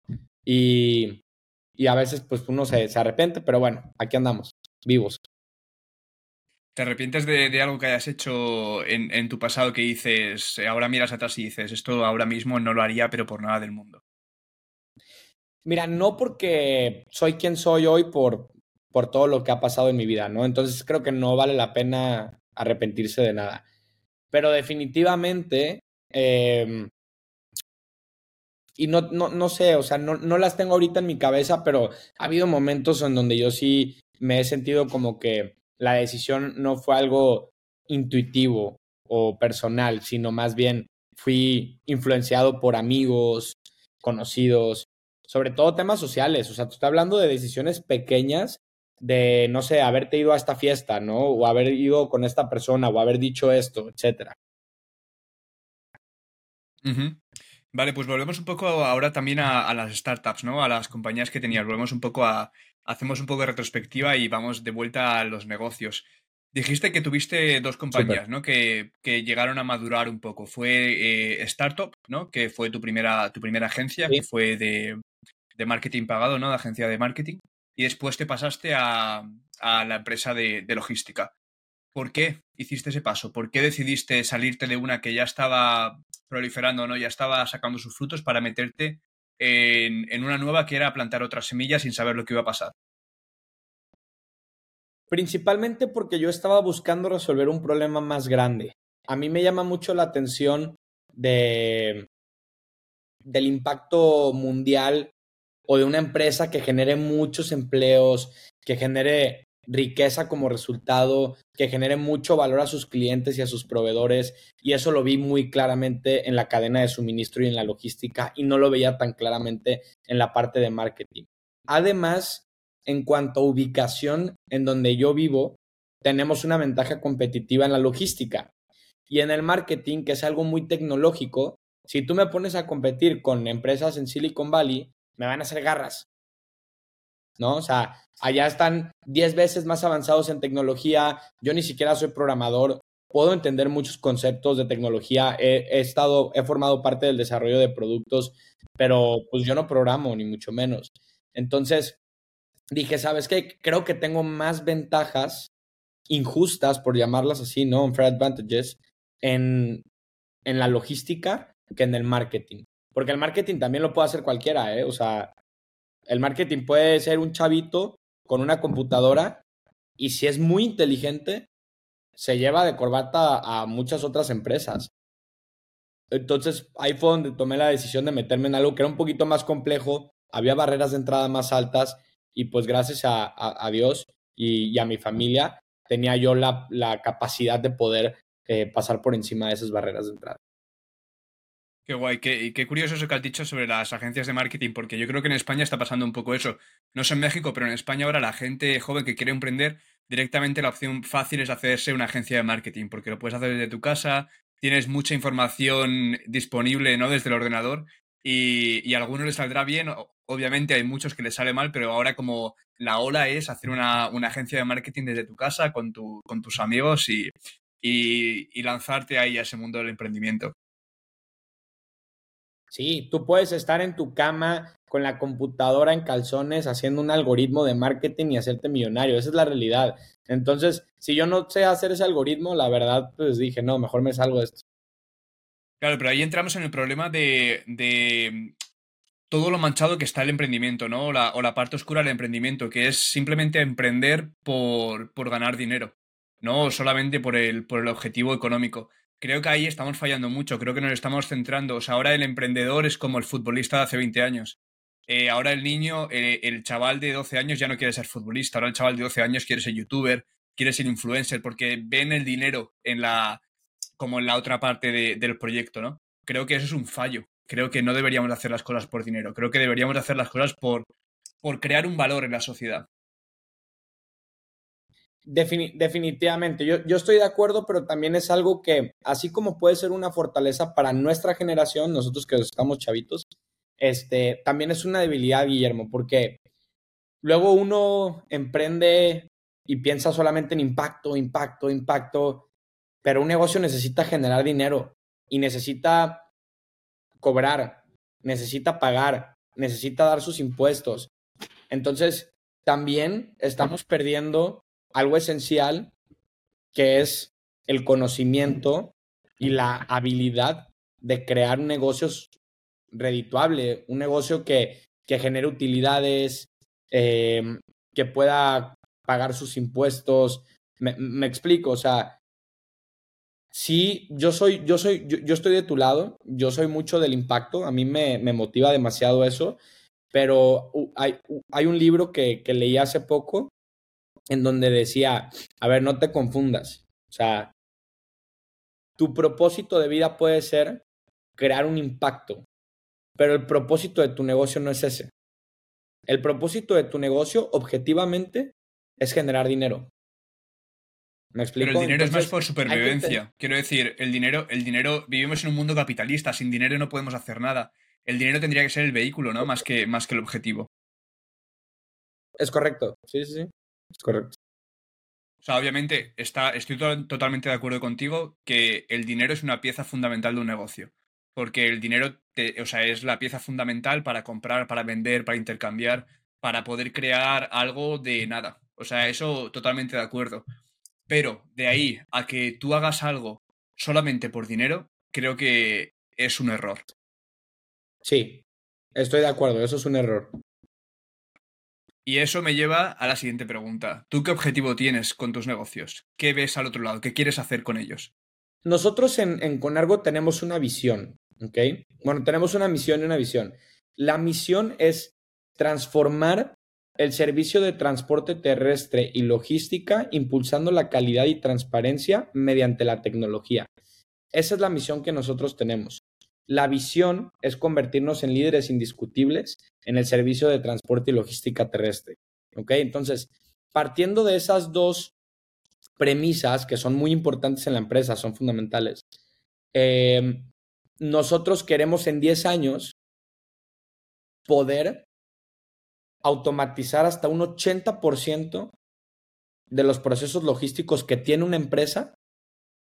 Y, y a veces pues uno se, se, arrepiente, pero bueno, aquí andamos, vivos. ¿Te arrepientes de, de algo que hayas hecho en, en, tu pasado que dices, ahora miras atrás y dices, esto ahora mismo no lo haría, pero por nada del mundo? Mira, no porque soy quien soy hoy por, por todo lo que ha pasado en mi vida, ¿no? Entonces creo que no vale la pena arrepentirse de nada. Pero definitivamente, eh, y no, no, no, sé, o sea, no, no las tengo ahorita en mi cabeza, pero ha habido momentos en donde yo sí me he sentido como que la decisión no fue algo intuitivo o personal, sino más bien fui influenciado por amigos, conocidos, sobre todo temas sociales. O sea, tú estás hablando de decisiones pequeñas de, no sé, haberte ido a esta fiesta, ¿no? O haber ido con esta persona, o haber dicho esto, etcétera. Uh. Vale, pues volvemos un poco ahora también a, a, las startups, ¿no? A las compañías que tenías. Volvemos un poco a. Hacemos un poco de retrospectiva y vamos de vuelta a los negocios. Dijiste que tuviste dos compañías, ¿no? Que, llegaron a madurar un poco. Fue eh, Startup, ¿no? Que fue tu primera, tu primera agencia, que fue de, marketing pagado, ¿no? De agencia de marketing. Y después te pasaste a, la empresa de, logística. ¿Por qué hiciste ese paso? ¿Por qué decidiste salirte de una que ya estaba proliferando, ¿no? Ya estaba sacando sus frutos para meterte en, una nueva que era plantar otras semillas sin saber lo que iba a pasar? Principalmente porque yo estaba buscando resolver un problema más grande. A mí me llama mucho la atención de, del impacto mundial o de una empresa que genere muchos empleos, que genere riqueza como resultado, que genere mucho valor a sus clientes y a sus proveedores. Y eso lo vi muy claramente en la cadena de suministro y en la logística y no lo veía tan claramente en la parte de marketing. Además, en cuanto a ubicación en donde yo vivo, tenemos una ventaja competitiva en la logística. Y en el marketing, que es algo muy tecnológico, si tú me pones a competir con empresas en Silicon Valley, me van a hacer garras. ¿No? O sea, allá están 10 veces más avanzados en tecnología. Yo ni siquiera soy programador. Puedo entender muchos conceptos de tecnología. He, estado, he formado parte del desarrollo de productos, pero pues yo no programo, ni mucho menos. Entonces, dije, ¿sabes qué? Creo que tengo más ventajas injustas, por llamarlas así, ¿no? Unfair advantages en, en la logística que en el marketing. Porque el marketing también lo puede hacer cualquiera, ¿eh? O sea, el marketing puede ser un chavito con una computadora y si es muy inteligente, se lleva de corbata a muchas otras empresas. Entonces ahí fue donde tomé la decisión de meterme en algo que era un poquito más complejo, había barreras de entrada más altas y pues gracias a, Dios y, a mi familia tenía yo la, capacidad de poder eh, pasar por encima de esas barreras de entrada. Qué guay, qué, curioso eso que has dicho sobre las agencias de marketing, porque yo creo que en España está pasando un poco eso. No sé en México, pero en España ahora la gente joven que quiere emprender, directamente la opción fácil es hacerse una agencia de marketing, porque lo puedes hacer desde tu casa, tienes mucha información disponible ¿no? desde el ordenador y, a algunos les saldrá bien, obviamente hay muchos que les sale mal, pero ahora como la ola es hacer una, agencia de marketing desde tu casa con tus amigos y, y, lanzarte ahí a ese mundo del emprendimiento. Sí, tú puedes estar en tu cama con la computadora en calzones haciendo un algoritmo de marketing y hacerte millonario. Esa es la realidad. Entonces, si yo no sé hacer ese algoritmo, la verdad, pues dije, no, mejor me salgo de esto. Claro, pero ahí entramos en el problema de, de todo lo manchado que está el emprendimiento, ¿no? O la, parte oscura del emprendimiento, que es simplemente emprender por, por ganar dinero, no solamente por el, por el objetivo económico. Creo que ahí estamos fallando mucho, creo que nos estamos centrando. O sea, ahora el emprendedor es como el futbolista de hace 20 años. Eh, ahora el niño, eh, el chaval de 12 años ya no quiere ser futbolista, ahora el chaval de 12 años quiere ser youtuber, quiere ser influencer, porque ven el dinero en la, como en la otra parte del proyecto, ¿no? Creo que eso es un fallo. Creo que no deberíamos hacer las cosas por dinero. Creo que deberíamos hacer las cosas por, por crear un valor en la sociedad. Definitivamente, yo, yo, estoy de acuerdo, pero también es algo que, así como puede ser una fortaleza para nuestra generación, nosotros que estamos chavitos, este, también es una debilidad, Guillermo, porque luego uno emprende y piensa solamente en impacto, impacto, impacto, pero un negocio necesita generar dinero y necesita cobrar, necesita pagar, necesita dar sus impuestos. Entonces, también estamos perdiendo algo esencial que es el conocimiento y la habilidad de crear un negocio un negocio que, que genere utilidades, eh, que pueda pagar sus impuestos. Me, me, explico, o sea, Sí, yo soy, yo soy, yo, estoy de tu lado, yo soy mucho del impacto, a mí me, me motiva demasiado eso, pero hay, hay un libro que, que leí hace poco en donde decía, a ver, no te confundas, o sea, tu propósito de vida puede ser crear un impacto, pero el propósito de tu negocio no es ese. El propósito de tu negocio, objetivamente, es generar dinero. Pero el dinero es más por supervivencia. Quiero decir, el dinero, el dinero, vivimos en un mundo capitalista, sin dinero no podemos hacer nada. El dinero tendría que ser el vehículo, ¿no? Más que, más que el objetivo. Es correcto, sí, sí, sí. Es correcto. O sea, obviamente está, estoy totalmente de acuerdo contigo que el dinero es una pieza fundamental de un negocio. Porque el dinero o sea, es la pieza fundamental para comprar, para vender, para intercambiar, para poder crear algo de nada. O sea, eso totalmente de acuerdo. Pero de ahí a que tú hagas algo solamente por dinero, creo que es un error. Sí, estoy de acuerdo, eso es un error. Y eso me lleva a la siguiente pregunta. ¿Tú qué objetivo tienes con tus negocios? ¿Qué ves al otro lado? ¿Qué quieres hacer con ellos? Nosotros en, Conargo tenemos una visión, ¿ok? Bueno, tenemos una misión y una visión. La misión es transformar el servicio de transporte terrestre y logística impulsando la calidad y transparencia mediante la tecnología. Esa es la misión que nosotros tenemos. La visión es convertirnos en líderes indiscutibles en el servicio de transporte y logística terrestre. ¿Ok? Entonces, partiendo de esas dos premisas que son muy importantes en la empresa, son fundamentales, eh, nosotros queremos en 10 años poder automatizar hasta un 80% de los procesos logísticos que tiene una empresa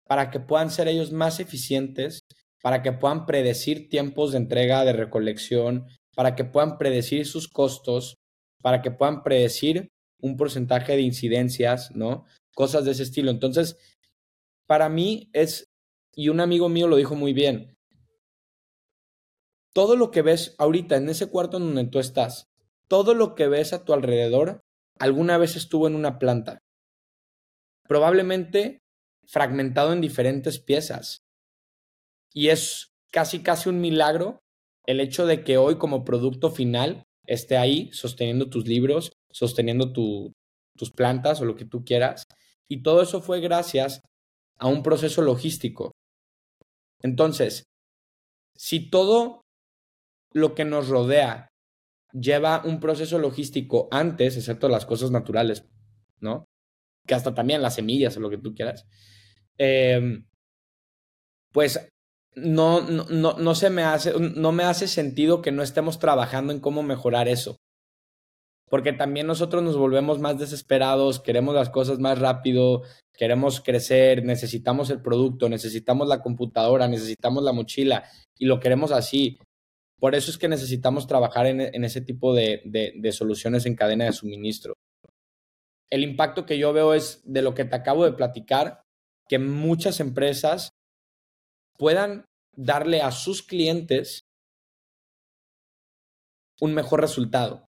para que puedan ser ellos más eficientes, para que puedan predecir tiempos de entrega, de recolección, para que puedan predecir sus costos, para que puedan predecir un porcentaje de incidencias, ¿no? Cosas de ese estilo. Entonces, para mí es, y un amigo mío lo dijo muy bien, todo lo que ves ahorita en ese cuarto en donde tú estás, todo lo que ves a tu alrededor alguna vez estuvo en una planta. Probablemente fragmentado en diferentes piezas. Y es casi, casi un milagro el hecho de que hoy como producto final esté ahí sosteniendo tus libros, sosteniendo tus plantas o lo que tú quieras. Y todo eso fue gracias a un proceso logístico. Entonces, si todo lo que nos rodea lleva un proceso logístico antes, excepto las cosas naturales, ¿no? Que hasta también las semillas o lo que tú quieras. Em, pues no, no, no, no se me hace, no me hace sentido que no estemos trabajando en cómo mejorar eso. Porque también nosotros nos volvemos más desesperados, queremos las cosas más rápido, queremos crecer, necesitamos el producto, necesitamos la computadora, necesitamos la mochila y lo queremos así. Por eso es que necesitamos trabajar en, ese tipo de, de, soluciones en cadena de suministro. El impacto que yo veo es de lo que te acabo de platicar, que muchas empresas puedan darle a sus clientes un mejor resultado.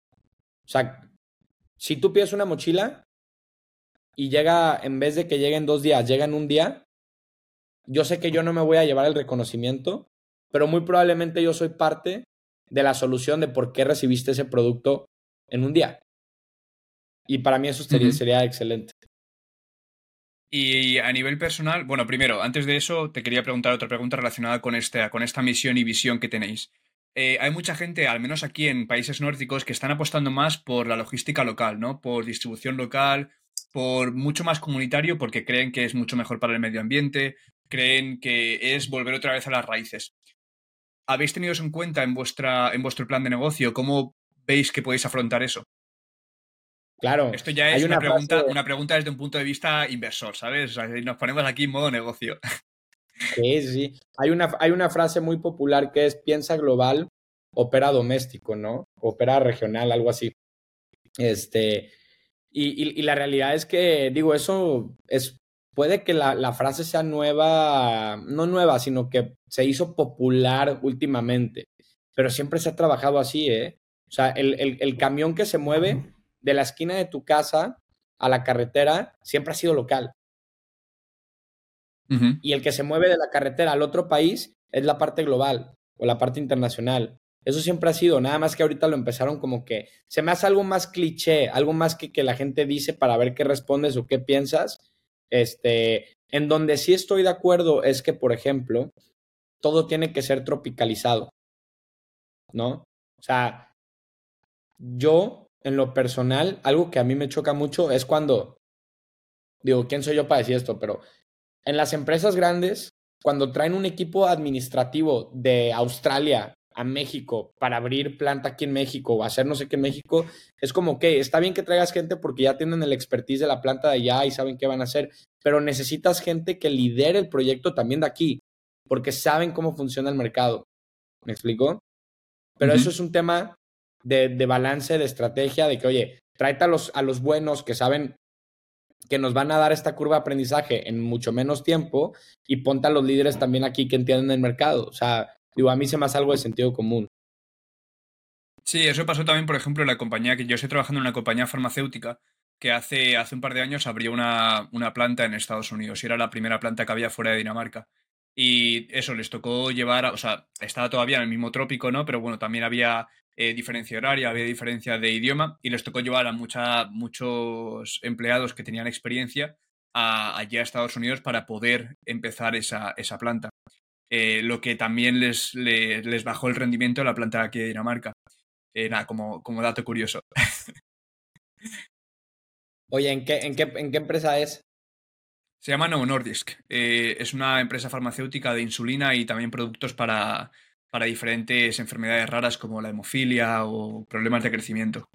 O sea, si tú pides una mochila y llega, en vez de que llegue en dos días, llega en un día, yo sé que yo no me voy a llevar el reconocimiento, pero muy probablemente yo soy parte de la solución de por qué recibiste ese producto en un día. Y para mí eso sería, sería excelente. Y a nivel personal, bueno, primero, antes de eso, te quería preguntar otra pregunta relacionada con, este, con esta misión y visión que tenéis. Eh, hay mucha gente, al menos aquí en países nórdicos, que están apostando más por la logística local, ¿no? Por distribución local, por mucho más comunitario, porque creen que es mucho mejor para el medio ambiente, creen que es volver otra vez a las raíces. ¿habéis tenido eso en cuenta en, en vuestro plan de negocio? ¿Cómo veis que podéis afrontar eso? Claro. Esto ya es una, pregunta, una pregunta desde un punto de vista inversor, ¿sabes? nos ponemos aquí en modo negocio. Sí, sí. Hay una, hay una frase muy popular que es piensa global, opera doméstico, ¿no? Opera regional, algo así. Este, y, y, la realidad es que, digo, eso es puede que la, frase sea nueva, no nueva, sino que se hizo popular últimamente, pero siempre se ha trabajado así, ¿eh? O sea, el, camión que se mueve de la esquina de tu casa a la carretera siempre ha sido local. Y el que se mueve de la carretera al otro país es la parte global o la parte internacional. Eso siempre ha sido, nada más que ahorita lo empezaron como que se me hace algo más cliché, algo más que, que la gente dice para ver qué respondes o qué piensas, este, en donde sí estoy de acuerdo es que, por ejemplo, todo tiene que ser tropicalizado, ¿no? O sea, yo, en lo personal, algo que a mí me choca mucho es cuando, digo, ¿quién soy yo para decir esto? Pero en las empresas grandes, cuando traen un equipo administrativo de Australia a México para abrir planta aquí en México o hacer no sé qué en México, es como que está bien que traigas gente porque ya tienen el expertise de la planta de allá y saben qué van a hacer, pero necesitas gente que lidere el proyecto también de aquí, porque saben cómo funciona el mercado. ¿Me explico? Pero eso es un tema de, balance, de estrategia, de que, oye, tráete a los, a los buenos que saben que nos van a dar esta curva de aprendizaje en mucho menos tiempo y ponte a los líderes también aquí que entienden el mercado. O sea, digo, a mí se me hace algo de sentido común. Sí, eso pasó también, por ejemplo, en la compañía que yo estoy trabajando en una compañía farmacéutica que hace, hace un par de años abrió una, una planta en Estados Unidos y era la primera planta que había fuera de Dinamarca. Y eso, les tocó llevar, o sea, estaba todavía en el mismo trópico, ¿no? Pero bueno, también había eh, diferencia horaria, había diferencia de idioma y les tocó llevar a mucha, muchos empleados que tenían experiencia a, allí a Estados Unidos para poder empezar esa, esa planta. Eh, lo que también les, les, bajó el rendimiento de la planta aquí de Dinamarca. Eh, nada, como, como dato curioso. *laughs* Oye, ¿en qué, en, qué, ¿en qué empresa es? Se llama Novo Nordisk. Eh, es una empresa farmacéutica de insulina y también productos para, para diferentes enfermedades raras como la hemofilia o problemas de crecimiento.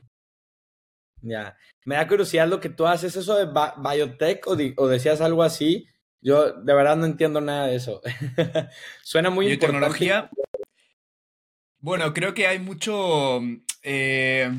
Ya. Me da curiosidad lo que tú haces, eso de biotech o, decías algo así. Yo de verdad no entiendo nada de eso. *laughs* Suena muy importante. Bueno, creo que hay mucho. Eh,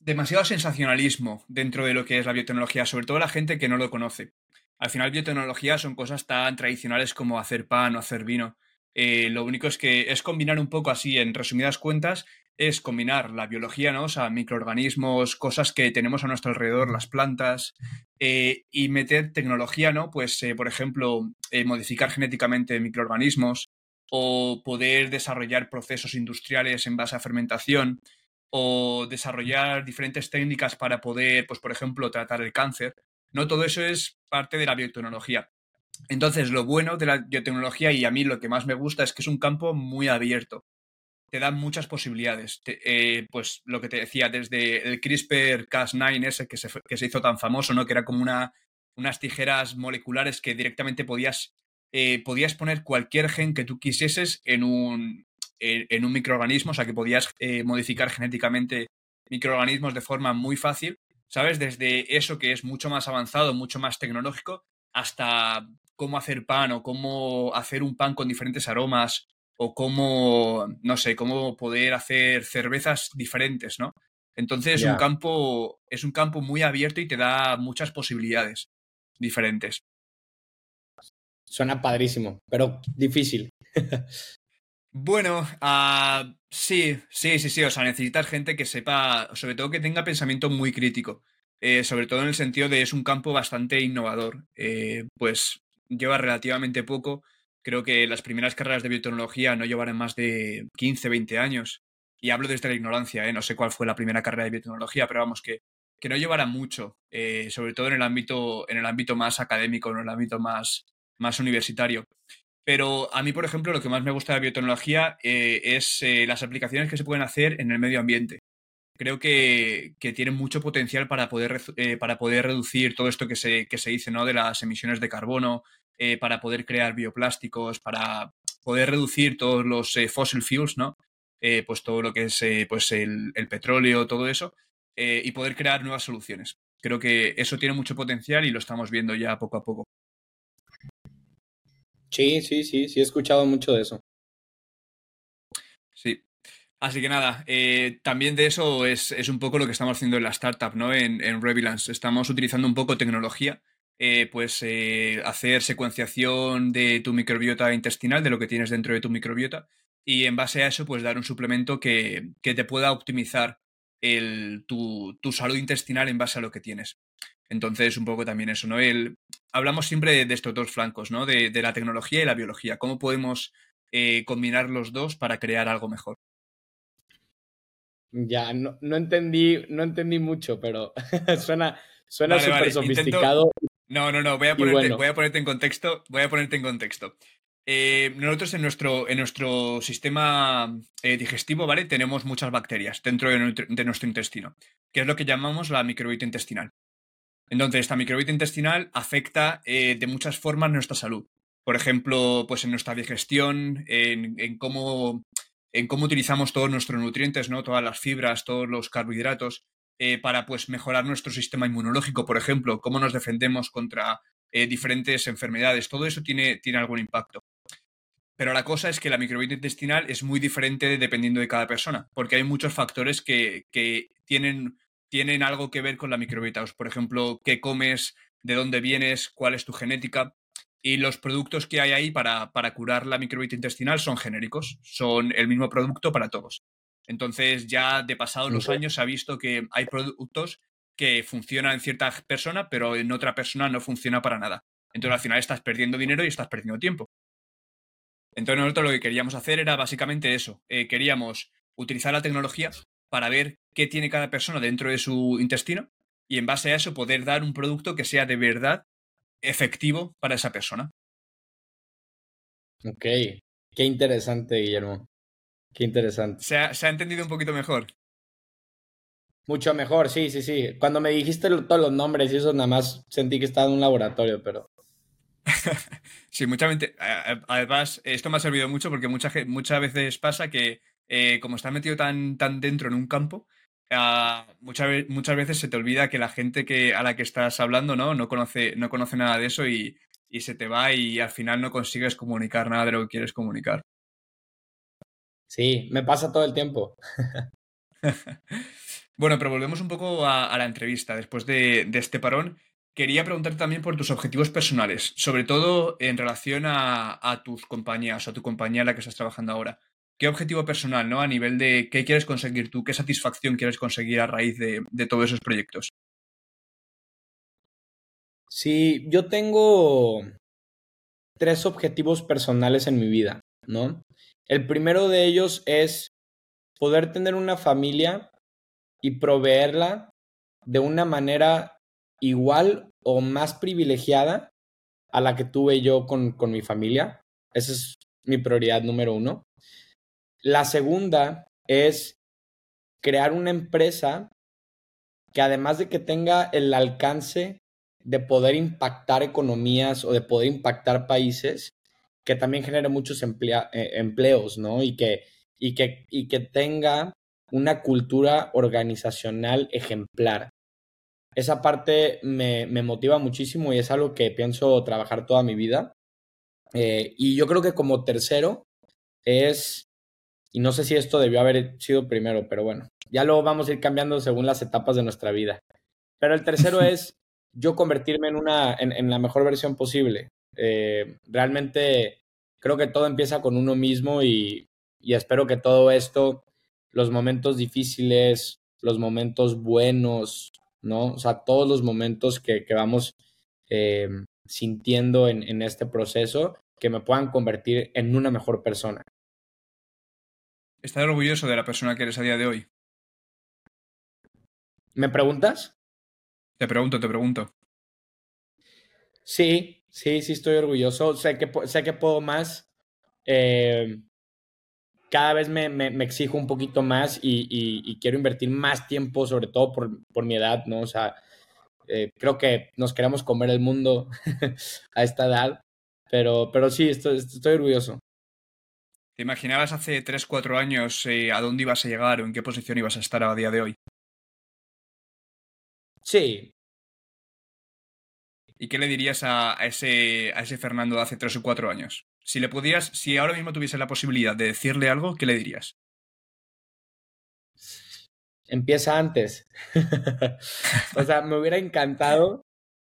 demasiado sensacionalismo dentro de lo que es la biotecnología, sobre todo la gente que no lo conoce. Al final, biotecnología son cosas tan tradicionales como hacer pan o hacer vino. Eh, lo único es que es combinar un poco así, en resumidas cuentas, es combinar la biología, ¿no? O sea, microorganismos, cosas que tenemos a nuestro alrededor, las plantas, eh, y meter tecnología, ¿no? Pues, eh, por ejemplo, modificar genéticamente microorganismos o poder desarrollar procesos industriales en base a fermentación o desarrollar diferentes técnicas para poder, pues, por ejemplo, tratar el cáncer. No todo eso es parte de la biotecnología. Entonces, lo bueno de la biotecnología y a mí lo que más me gusta es que es un campo muy abierto. Te da muchas posibilidades. Eh, pues lo que te decía, desde el CRISPR-Cas9 ese que se, que se hizo tan famoso, ¿no? Que era como una, unas tijeras moleculares que directamente podías, eh, podías poner cualquier gen que tú quisieses en un, en, un microorganismo, o sea que podías eh, modificar genéticamente microorganismos de forma muy fácil ¿sabes? Desde eso que es mucho más avanzado, mucho más tecnológico, hasta cómo hacer pan o cómo hacer un pan con diferentes aromas o cómo, no sé, cómo poder hacer cervezas diferentes, ¿no? Entonces un campo, es un campo muy abierto y te da muchas posibilidades diferentes. Suena padrísimo, pero difícil. Bueno, uh, sí, sí, sí, sí. O sea, necesitas gente que sepa, sobre todo que tenga pensamiento muy crítico. Eh, sobre todo en el sentido de es un campo bastante innovador. Eh, pues lleva relativamente poco. Creo que las primeras carreras de biotecnología no llevarán más de 15, 20 años. Y hablo desde la ignorancia, ¿eh? no sé cuál fue la primera carrera de biotecnología, pero vamos, que, que no llevará mucho, eh, sobre todo en el ámbito, en el ámbito más académico, en el ámbito más, más universitario. Pero a mí, por ejemplo, lo que más me gusta de la biotecnología es las aplicaciones que se pueden hacer en el medio ambiente. Creo que, que tienen mucho potencial para poder, eh, para poder reducir todo esto que se, que se dice ¿no? de las emisiones de carbono, para poder crear bioplásticos, para poder reducir todos los fossil fuels, ¿no? pues todo lo que es pues el, el, petróleo, todo eso, y poder crear nuevas soluciones. Creo que eso tiene mucho potencial y lo estamos viendo ya poco a poco. Sí, sí, sí, sí, he escuchado mucho de eso. Sí. Así que nada, eh, también de eso es, un poco lo que estamos haciendo en la startup, ¿no? En, en Revilance. Estamos utilizando un poco tecnología, eh, pues eh, hacer secuenciación de tu microbiota intestinal, de lo que tienes dentro de tu microbiota, y en base a eso, pues dar un suplemento que, que te pueda optimizar el, tu, tu, salud intestinal en base a lo que tienes. Entonces, un poco también eso, ¿no? El, hablamos siempre de, estos dos flancos, ¿no? De, la tecnología y la biología. ¿Cómo podemos eh, combinar los dos para crear algo mejor? Ya, no, no entendí, no entendí mucho, pero *laughs* suena suena súper sofisticado. No, no, no, voy a, ponerte, voy a ponerte en contexto. Voy a ponerte en contexto. Eh, nosotros en nuestro, en nuestro sistema eh, digestivo, ¿vale? Tenemos muchas bacterias dentro de, de, nuestro intestino, que es lo que llamamos la microbiota intestinal. Entonces, esta microbiota intestinal afecta eh, de muchas formas nuestra salud. Por ejemplo, pues en nuestra digestión, en, cómo en cómo utilizamos todos nuestros nutrientes, ¿no? Todas las fibras, todos los carbohidratos, eh, para pues mejorar nuestro sistema inmunológico, por ejemplo, cómo nos defendemos contra eh, diferentes enfermedades. Todo eso tiene, tiene algún impacto. Pero la cosa es que la microbiota intestinal es muy diferente dependiendo de cada persona, porque hay muchos factores que, tienen, tienen algo que ver con la microbiota. Por ejemplo, qué comes, de dónde vienes, cuál es tu genética. Y los productos que hay ahí para, para curar la microbiota intestinal son genéricos, son el mismo producto para todos. Entonces, ya de pasados los años se ha visto que hay productos que funcionan en cierta persona, pero en otra persona no funciona para nada. Entonces, al final estás perdiendo dinero y estás perdiendo tiempo. Entonces nosotros lo que queríamos hacer era básicamente eso. Eh, queríamos utilizar la tecnología para ver qué tiene cada persona dentro de su intestino y en base a eso poder dar un producto que sea de verdad efectivo para esa persona. Ok, qué interesante, Guillermo. Qué interesante. ¿Se ha, ¿Se ha, entendido un poquito mejor? Mucho mejor, sí, sí, sí. Cuando me dijiste todos los nombres y eso, nada más sentí que estaba en un laboratorio, pero *laughs* sí, mucha Además, esto me ha servido mucho porque mucha, muchas veces pasa que, eh, como estás metido tan, tan dentro en un campo, ah, muchas, muchas veces se te olvida que la gente que, a la que estás hablando no, no, conoce, no conoce nada de eso y, y se te va y al final no consigues comunicar nada de lo que quieres comunicar. Sí, me pasa todo el tiempo. *laughs* bueno, pero volvemos un poco a, a la entrevista después de, de, este parón quería preguntarte también por tus objetivos personales, sobre todo en relación a, tus compañías o a tu compañía en la que estás trabajando ahora. ¿Qué objetivo personal, ¿no? A nivel de qué quieres conseguir tú, qué satisfacción quieres conseguir a raíz de, todos esos proyectos. Sí, yo tengo tres objetivos personales en mi vida, ¿no? El primero de ellos es poder tener una familia y proveerla de una manera igual o más privilegiada a la que tuve yo con, con mi familia. Esa es mi prioridad número uno. La segunda es crear una empresa que además de que tenga el alcance de poder impactar economías o de poder impactar países, que también genere muchos eh, empleos, ¿no? Y que, y, que, y que tenga una cultura organizacional ejemplar esa parte me, motiva muchísimo y es algo que pienso trabajar toda mi vida. Eh, y yo creo que como tercero es, y no sé si esto debió haber sido primero, pero bueno, ya lo vamos a ir cambiando según las etapas de nuestra vida. Pero el tercero *laughs* es yo convertirme en, una, en, la mejor versión posible. Eh, realmente creo que todo empieza con uno mismo y, y espero que todo esto, los momentos difíciles, los momentos buenos, ¿no? O sea, todos los momentos que, vamos eh, sintiendo en, en este proceso que me puedan convertir en una mejor persona. ¿Estás orgulloso de la persona que eres a día de hoy? ¿Me preguntas? Te pregunto, te pregunto. Sí, sí, sí estoy orgulloso. Sé que, sé que puedo más. Eh, cada vez me, exijo un poquito más y, quiero invertir más tiempo, sobre todo por, mi edad, ¿no? O sea, eh, creo que nos queremos comer el mundo *laughs* a esta edad, pero, pero sí, estoy, estoy orgulloso. ¿Te imaginabas hace 3, 4 años eh, a dónde ibas a llegar o en qué posición ibas a estar a día de hoy? Sí. ¿Y qué le dirías a, ese, a ese Fernando de hace 3 o 4 años? Si le pudieras, si ahora mismo tuviese la posibilidad de decirle algo, ¿qué le dirías? Empieza antes. *laughs* o sea, me hubiera encantado,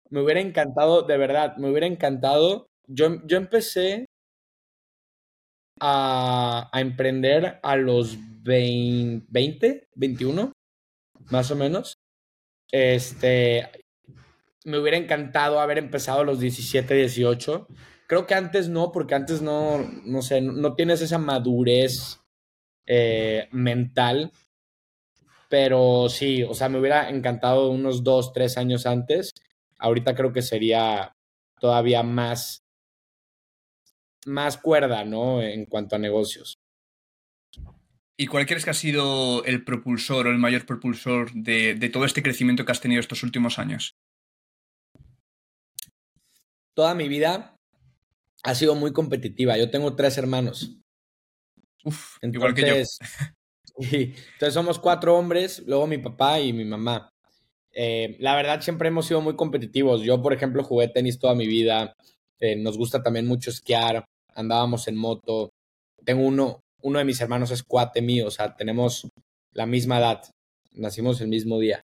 me hubiera encantado, de verdad, me hubiera encantado. Yo, yo empecé a, emprender a los 20, 21, más o menos. Este, me hubiera encantado haber empezado a los 17, 18 Creo que antes no, porque antes no, no sé, no tienes esa madurez eh, mental. Pero sí, o sea, me hubiera encantado unos dos, tres años antes. Ahorita creo que sería todavía más, más cuerda, ¿no? En cuanto a negocios. ¿Y cuál crees que ha sido el propulsor o el mayor propulsor de, de todo este crecimiento que has tenido estos últimos años? Toda mi vida ha sido muy competitiva. Yo tengo tres hermanos. Uf, igual que yo. entonces *laughs* somos cuatro hombres, luego mi papá y mi mamá. Eh, la verdad siempre hemos sido muy competitivos. Yo, por ejemplo, jugué tenis toda mi vida. Eh, nos gusta también mucho esquiar. Andábamos en moto. Tengo uno, uno de mis hermanos es cuate mío, o sea, tenemos la misma edad. Nacimos el mismo día.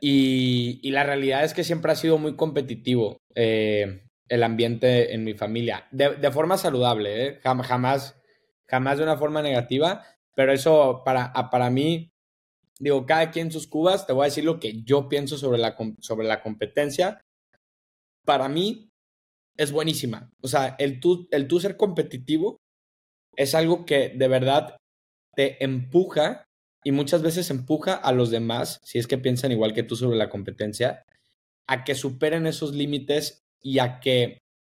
Y, la realidad es que siempre ha sido muy competitivo eh, el ambiente en mi familia. De, forma saludable, ¿eh? jamás, jamás de una forma negativa. Pero eso para, para mí digo, cada quien sus cubas, te voy a decir lo que yo pienso sobre la, sobre la competencia. Para mí es buenísima. O sea, el tú, el tú ser competitivo es algo que de verdad te empuja y muchas veces empuja a los demás, si es que piensan igual que tú sobre la competencia, a que superen esos límites y a que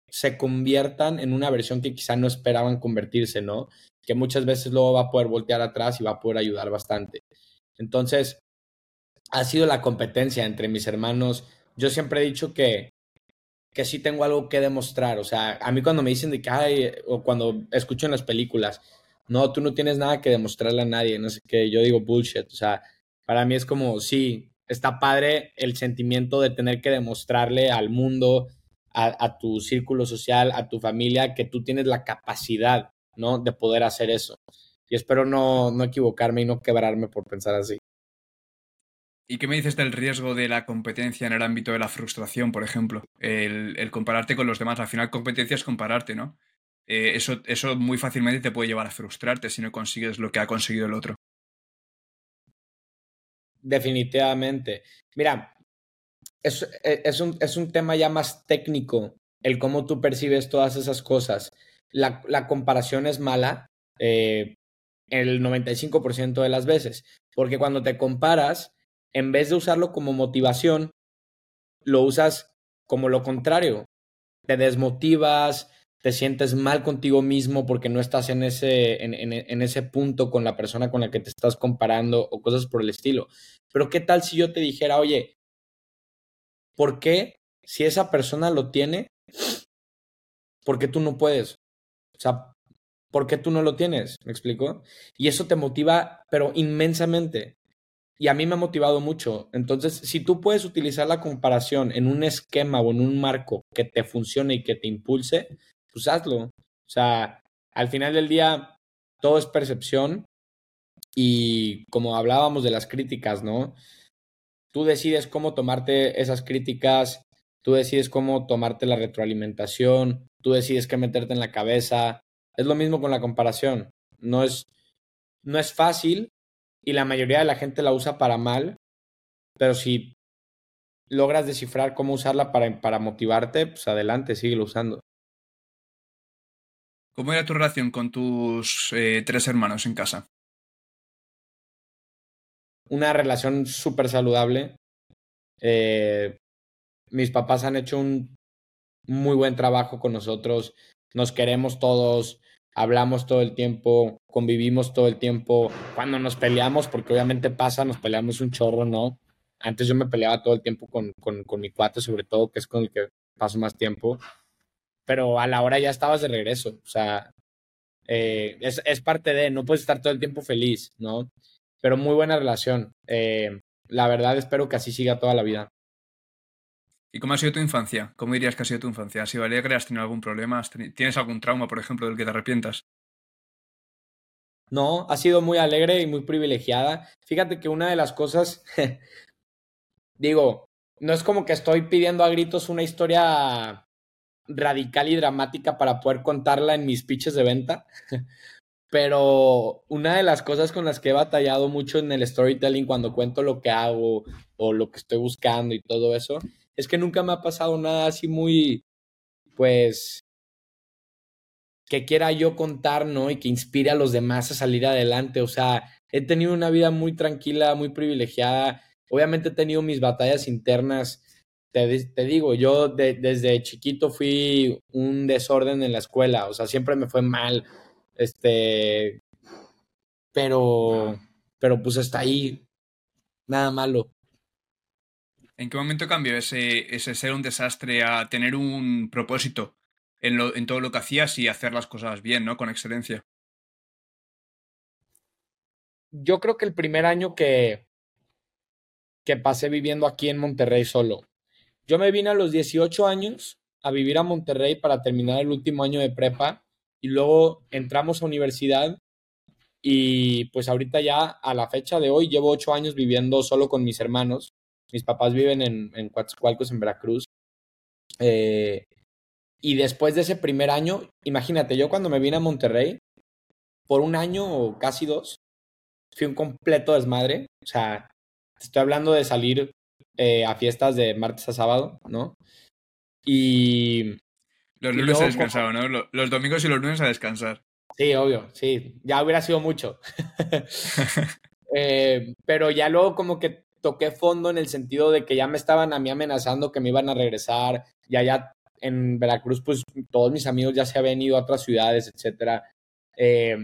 se conviertan en una versión que quizá no esperaban convertirse, ¿no? Que muchas veces luego va a poder voltear atrás y va a poder ayudar bastante. Entonces, ha sido la competencia entre mis hermanos. Yo siempre he dicho que, que sí tengo algo que demostrar. O sea, a mí cuando me dicen de que, hay, o cuando escucho en las películas, no, tú no tienes nada que demostrarle a nadie, no sé qué, yo digo bullshit. O sea, para mí es como, sí, está padre el sentimiento de tener que demostrarle al mundo, a, a tu círculo social, a tu familia, que tú tienes la capacidad, ¿no? De poder hacer eso y espero no, no equivocarme y no quebrarme por pensar así. ¿Y qué me dices del riesgo de la competencia en el ámbito de la frustración, por ejemplo? El, compararte con los demás. Al final, competencia es compararte, ¿no? Eh, eso, eso muy fácilmente te puede llevar a frustrarte si no consigues lo que ha conseguido el otro. Definitivamente. Mira, es, es, un, es un tema ya más técnico el cómo tú percibes todas esas cosas. La, la comparación es mala, eh, el 95% de las veces. Porque cuando te comparas, en vez de usarlo como motivación, lo usas como lo contrario. Te desmotivas, te sientes mal contigo mismo porque no estás en ese, en, en, ese punto con la persona con la que te estás comparando o cosas por el estilo. Pero ¿qué tal si yo te dijera, oye, ¿por qué si esa persona lo tiene, por qué tú no puedes? O sea, ¿Por qué tú no lo tienes? ¿Me explico? Y eso te motiva, pero inmensamente. Y a mí me ha motivado mucho. Entonces, si tú puedes utilizar la comparación en un esquema o en un marco que te funcione y que te impulse, pues hazlo. O sea, al final del día, todo es percepción. Y como hablábamos de las críticas, ¿no? Tú decides cómo tomarte esas críticas, tú decides cómo tomarte la retroalimentación, tú decides qué meterte en la cabeza, es lo mismo con la comparación. No es, no es fácil y la mayoría de la gente la usa para mal, pero si logras descifrar cómo usarla para, para motivarte, pues adelante, síguelo usando. ¿Cómo era tu relación con tus eh, tres hermanos en casa? Una relación súper saludable. Eh, mis papás han hecho un muy buen trabajo con nosotros. Nos queremos todos hablamos todo el tiempo, convivimos todo el tiempo. Cuando nos peleamos, porque obviamente pasa, nos peleamos un chorro, ¿no? Antes yo me peleaba todo el tiempo con, con, mi cuate, sobre todo, que es con el que paso más tiempo. Pero a la hora ya estabas de regreso. O sea, eh, es, es, parte de, no puedes estar todo el tiempo feliz, ¿no? Pero muy buena relación. Eh, la verdad, espero que así siga toda la vida. ¿Y cómo ha sido tu infancia? ¿Cómo dirías que ha sido tu infancia? ¿Has sido alegre? ¿Has tenido algún problema? ¿Tienes algún trauma, por ejemplo, del que te arrepientas? No, ha sido muy alegre y muy privilegiada. Fíjate que una de las cosas, *laughs* digo, no es como que estoy pidiendo a gritos una historia radical y dramática para poder contarla en mis pitches de venta, *laughs* pero una de las cosas con las que he batallado mucho en el storytelling cuando cuento lo que hago o lo que estoy buscando y todo eso, es que nunca me ha pasado nada así muy, pues, que quiera yo contar, ¿no? Y que inspire a los demás a salir adelante. O sea, he tenido una vida muy tranquila, muy privilegiada. Obviamente he tenido mis batallas internas. Te, te digo, yo desde chiquito fui un desorden en la escuela. O sea, siempre me fue mal. Este, pero, pero pues hasta ahí, nada malo. ¿En qué momento cambió ese, ese ser un desastre a tener un propósito en, todo lo que hacías y hacer las cosas bien, ¿no? Con excelencia. yo creo que el primer año que, que pasé viviendo aquí en Monterrey solo. Yo me vine a los 18 años a vivir a Monterrey para terminar el último año de prepa y luego entramos a universidad y pues ahorita ya a la fecha de hoy llevo ocho años viviendo solo con mis hermanos. Mis papás viven en, en Coatzacoalcos, en Veracruz. Eh, y después de ese primer año, imagínate, yo cuando me vine a Monterrey, por un año o casi dos, fui un completo desmadre. O sea, estoy hablando de salir eh, a fiestas de martes a sábado, ¿no? Y... Los lunes a descansar, ¿no? Los domingos y los lunes a descansar. Sí, obvio, sí. Ya hubiera sido mucho. *laughs* Eh, pero ya luego como que toqué fondo en el sentido de que ya me estaban a mí amenazando que me iban a regresar. Y allá en Veracruz, pues todos mis amigos ya se habían ido a otras ciudades, etcétera. Eh,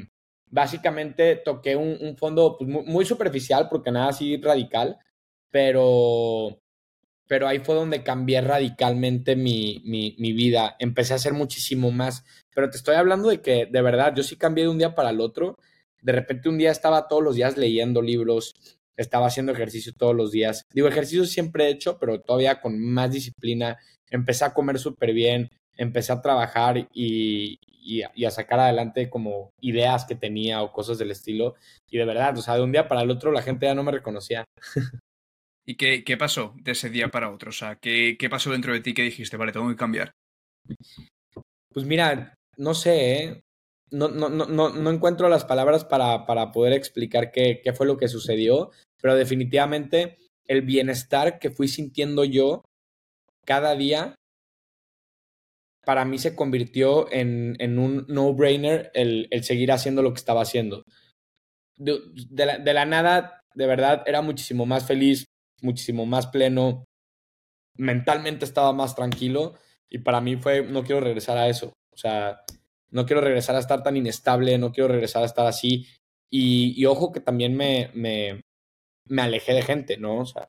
básicamente toqué un, fondo pues, muy, superficial, porque nada así radical, pero, pero ahí fue donde cambié radicalmente mi, mi, mi, vida. Empecé a hacer muchísimo más. Pero te estoy hablando de que, de verdad, yo sí cambié de un día para el otro. De repente un día estaba todos los días leyendo libros, estaba haciendo ejercicio todos los días. Digo, ejercicio siempre he hecho, pero todavía con más disciplina. Empecé a comer súper bien, empecé a trabajar y, y, a sacar adelante como ideas que tenía o cosas del estilo. Y de verdad, o sea, de un día para el otro la gente ya no me reconocía. *laughs* ¿Y qué, qué pasó de ese día para otro? O sea, ¿qué, ¿qué pasó dentro de ti que dijiste, vale, tengo que cambiar? Pues mira, no sé, ¿eh? No, no, no, no, encuentro las palabras para, para poder explicar qué, qué fue lo que sucedió, pero definitivamente el bienestar que fui sintiendo yo cada día para mí se convirtió en, en un no-brainer el, el, seguir haciendo lo que estaba haciendo. De, la, de, la, nada, de verdad, era muchísimo más feliz, muchísimo más pleno, mentalmente estaba más tranquilo y para mí fue, no quiero regresar a eso. O sea, no quiero regresar a estar tan inestable, no quiero regresar a estar así. Y, ojo que también me, me, me alejé de gente, ¿no? O sea,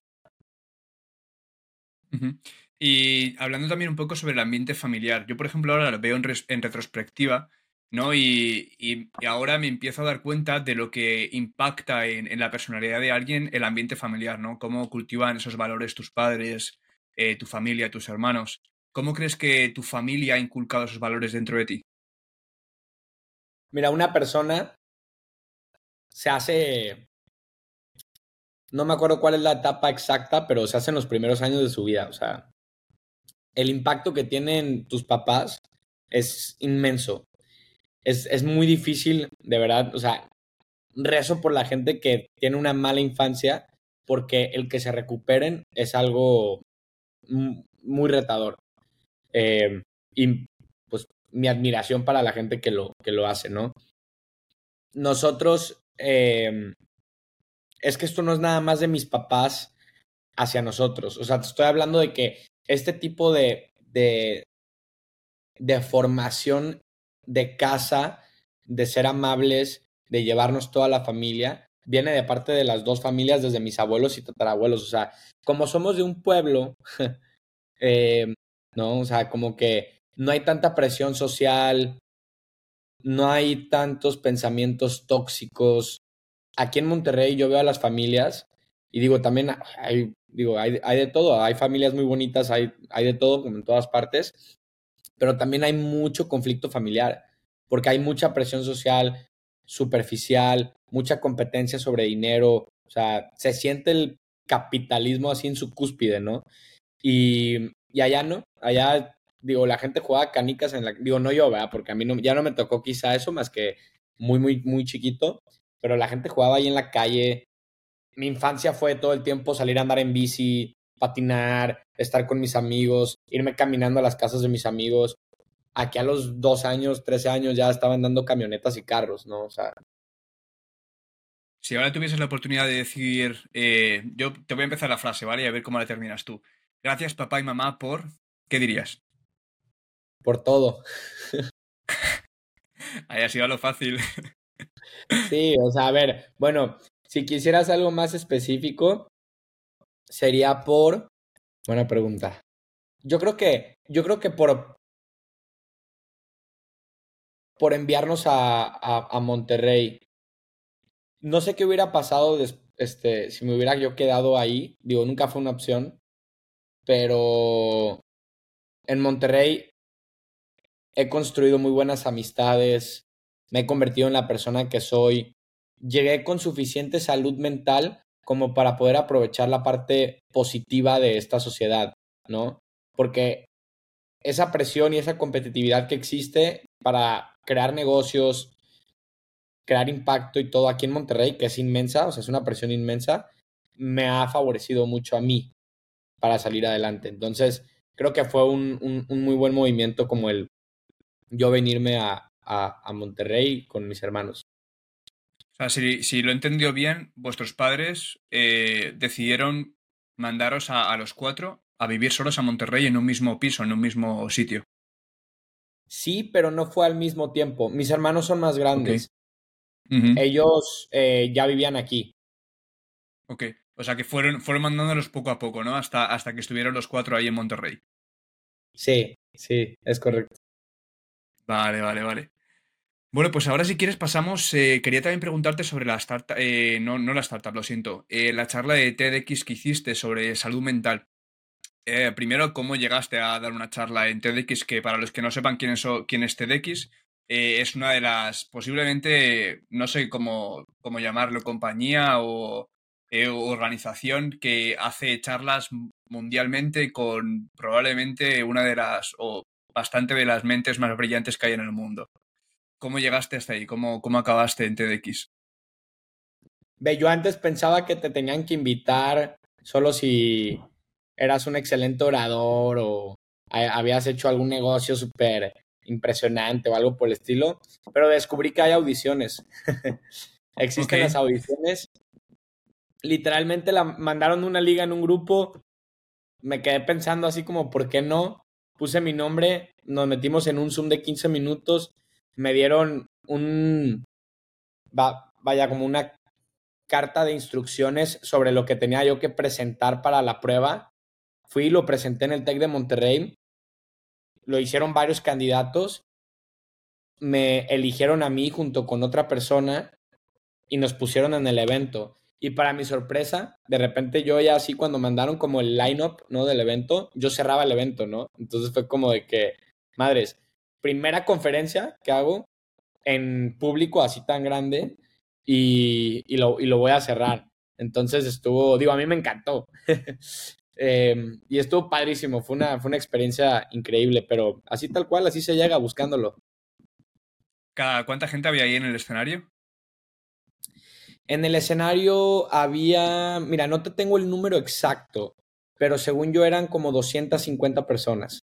y hablando también un poco sobre el ambiente familiar, yo por ejemplo ahora lo veo en, retrospectiva, ¿no? Y, y, ahora me empiezo a dar cuenta de lo que impacta en, en, la personalidad de alguien el ambiente familiar, ¿no? Cómo cultivan esos valores tus padres, eh, tu familia, tus hermanos. ¿Cómo crees que tu familia ha inculcado esos valores dentro de ti? Mira, una persona se hace, no me acuerdo cuál es la etapa exacta, pero se hace en los primeros años de su vida. O sea, el impacto que tienen tus papás es inmenso. Es, es muy difícil, de verdad, o sea, rezo por la gente que tiene una mala infancia porque el que se recuperen es algo muy retador. Eh, y mi admiración para la gente que lo, que lo hace, ¿no? Nosotros, eh, es que esto no es nada más de mis papás hacia nosotros. O sea, te estoy hablando de que este tipo de, de, de formación de casa, de ser amables, de llevarnos toda la familia, viene de parte de las dos familias, desde mis abuelos y tatarabuelos. O sea, como somos de un pueblo, *laughs* eh, ¿no? O sea, como que no hay tanta presión social, no hay tantos pensamientos tóxicos. Aquí en Monterrey yo veo a las familias y digo, también hay digo, hay, hay de todo, hay familias muy bonitas, hay, hay de todo, como en todas partes, pero también hay mucho conflicto familiar, porque hay mucha presión social superficial, mucha competencia sobre dinero, o sea, se siente el capitalismo así en su cúspide, ¿no? Y, y allá no, allá, digo, la gente juega canicas en la, digo, no yo. Porque a mí no, ya no me tocó quizá eso más que muy, muy, muy chiquito, pero la gente jugaba ahí en la calle, mi infancia fue todo el tiempo salir a andar en bici, patinar, estar con mis amigos, irme caminando a las casas de mis amigos. Aquí a los dos años, trece años ya estaban dando camionetas y carros, ¿no? O sea. Si ahora tuvieses la oportunidad de decir, eh, yo te voy a empezar la frase, ¿vale? Y a ver cómo la terminas tú. Gracias papá y mamá por, ¿qué dirías? Por todo. Ahí ha sido lo fácil. Sí, o sea, a ver, bueno, si quisieras algo más específico, sería por. Buena pregunta. Yo creo que. Yo creo que por. Por enviarnos a, a, Monterrey. no sé qué hubiera pasado este, si me hubiera yo quedado ahí. Digo, nunca fue una opción. Pero en Monterrey he construido muy buenas amistades. Me he convertido en la persona que soy. Llegué con suficiente salud mental como para poder aprovechar la parte positiva de esta sociedad, ¿no? Porque esa presión y esa competitividad que existe para crear negocios, crear impacto y todo aquí en Monterrey, que es inmensa, o sea, es una presión inmensa, me ha favorecido mucho a mí para salir adelante. Entonces, creo que fue un, muy buen movimiento como el yo venirme a, Monterrey con mis hermanos. O sea, si, lo entendió bien, vuestros padres eh, decidieron mandaros a, los cuatro a vivir solos a Monterrey en un mismo piso, en un mismo sitio. Sí, pero no fue al mismo tiempo. Mis hermanos son más grandes. Ellos eh, ya vivían aquí. Ok, o sea que fueron, fueron mandándolos poco a poco, ¿no? Hasta, hasta que estuvieron los cuatro ahí en Monterrey. Sí, sí, es correcto. Vale, vale, vale. Bueno, pues ahora si quieres pasamos, eh, quería también preguntarte sobre la startup, eh, no, no la startup, lo siento, la charla de TEDx que hiciste sobre salud mental. primero, ¿cómo llegaste a dar una charla en TEDx? Que para los que no sepan quién es, quién es TEDx, eh, es una de las, posiblemente, no sé cómo, cómo llamarlo, compañía o eh, organización que hace charlas mundialmente con probablemente una de las, bastante de las mentes más brillantes que hay en el mundo. ¿Cómo llegaste hasta ahí? ¿Cómo, cómo acabaste en TEDx? Ve, yo antes pensaba que te tenían que invitar solo si eras un excelente orador o habías hecho algún negocio súper impresionante o algo por el estilo, pero descubrí que hay audiciones. *laughs* Existen las audiciones. Literalmente la mandaron una liga en un grupo. Me quedé pensando así como, ¿por qué no? Puse mi nombre, nos metimos en un Zoom de 15 minutos, me dieron un, vaya, como una carta de instrucciones sobre lo que tenía yo que presentar para la prueba. Fui y lo presenté en el TEC de Monterrey lo hicieron varios candidatos, me eligieron a mí junto con otra persona y nos pusieron en el evento. Y para mi sorpresa, de repente yo ya así cuando mandaron como el line-up, ¿no? Del evento, yo cerraba el evento, ¿no? Entonces fue como de que, madres, primera conferencia que hago en público así tan grande y, y, lo, y lo voy a cerrar. Entonces estuvo, digo, a mí me encantó. *laughs* Em, y estuvo padrísimo, fue una, fue una experiencia increíble, pero así tal cual, así se llega buscándolo. ¿Cuánta gente había ahí en el escenario? En el escenario había, mira, no te tengo el número exacto, pero según yo eran como 250 personas.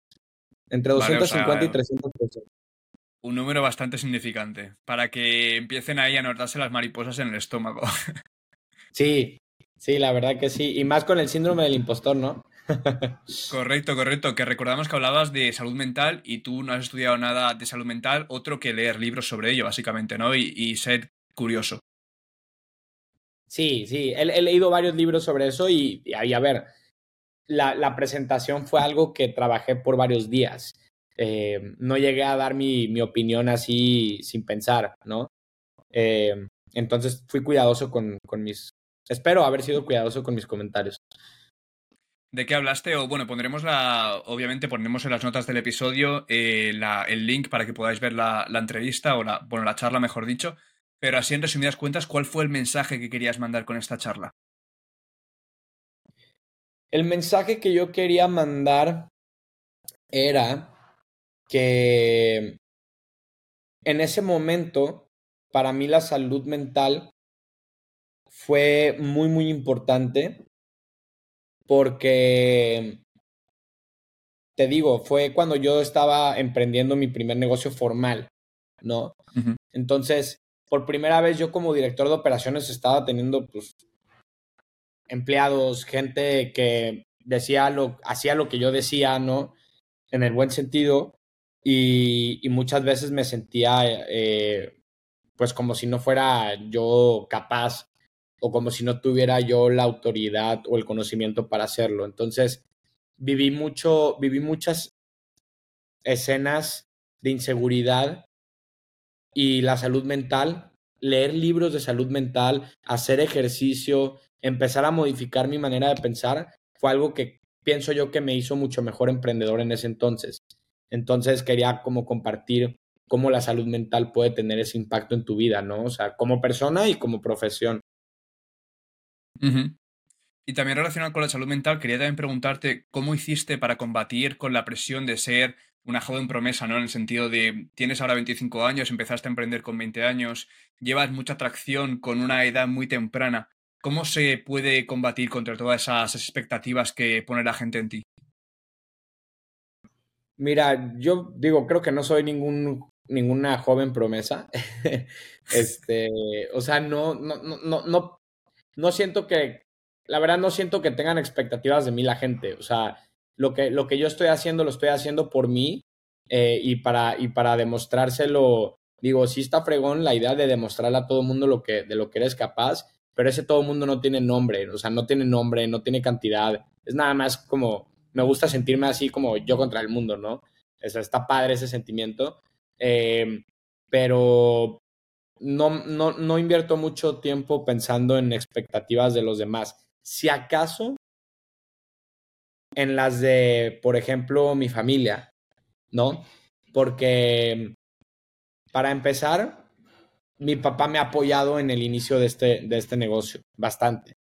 Entre 250 y 300 personas. Un número bastante significante, para que empiecen ahí a notarse las mariposas en el estómago. *laughs* Sí, Sí, la verdad que sí. Y más con el síndrome del impostor, ¿no? *laughs* correcto, correcto. Que recordamos que hablabas de salud mental y tú no has estudiado nada de salud mental, otro que leer libros sobre ello, básicamente, ¿no? Y, ser curioso. Sí, sí. He, leído varios libros sobre eso y, a ver, la, presentación fue algo que trabajé por varios días. Eh, no llegué a dar mi, opinión así sin pensar, ¿no? Eh, entonces fui cuidadoso con, con, mis, Espero haber sido cuidadoso con mis comentarios. ¿De qué hablaste? O bueno, pondremos la. Obviamente pondremos en las notas del episodio eh, el link para que podáis ver la, entrevista o la, bueno, la charla, mejor dicho. Pero así en resumidas cuentas, ¿cuál fue el mensaje que querías mandar con esta charla? El mensaje que yo quería mandar era que en ese momento, para mí la salud mental fue muy, muy importante porque, te digo, fue cuando yo estaba emprendiendo mi primer negocio formal, ¿no? Entonces, por primera vez yo como director de operaciones estaba teniendo, pues, empleados, gente que decía lo, hacía lo que yo decía, ¿no? En el buen sentido. Y, muchas veces me sentía, eh, pues, como si no fuera yo capaz o como si no tuviera yo la autoridad o el conocimiento para hacerlo. Entonces, viví mucho, viví muchas escenas de inseguridad y la salud mental leer libros de salud mental, hacer ejercicio, empezar a modificar mi manera de pensar, fue algo que pienso yo que me hizo mucho mejor emprendedor en ese entonces. Entonces quería como compartir cómo la salud mental puede tener ese impacto en tu vida, ¿no? O sea, como persona y como profesión. Y también relacionado con la salud mental, quería también preguntarte cómo hiciste para combatir con la presión de ser una joven promesa, ¿no? En el sentido de, tienes ahora 25 años, empezaste a emprender con 20 años, llevas mucha atracción con una edad muy temprana. ¿Cómo se puede combatir contra todas esas expectativas que pone la gente en ti? Mira, yo digo, creo que no soy ningún, ninguna joven promesa. *laughs* este, o sea, no, no, no, no, no siento que, la verdad no siento que tengan expectativas de mí la gente. O sea, lo que, lo que yo estoy haciendo lo estoy haciendo por mí eh, y, para, y para demostrárselo. Digo, sí está fregón la idea de demostrarle a todo el mundo lo que, de lo que eres capaz, pero ese todo el mundo no tiene nombre, o sea, no tiene nombre, no tiene cantidad. Es nada más como, me gusta sentirme así como yo contra el mundo, ¿no? O sea, está padre ese sentimiento. Eh, pero no, no, no invierto mucho tiempo pensando en expectativas de los demás. Si acaso en las de, por ejemplo, mi familia, ¿no? Porque, para empezar, mi papá me ha apoyado en el inicio de este, de este negocio, bastante.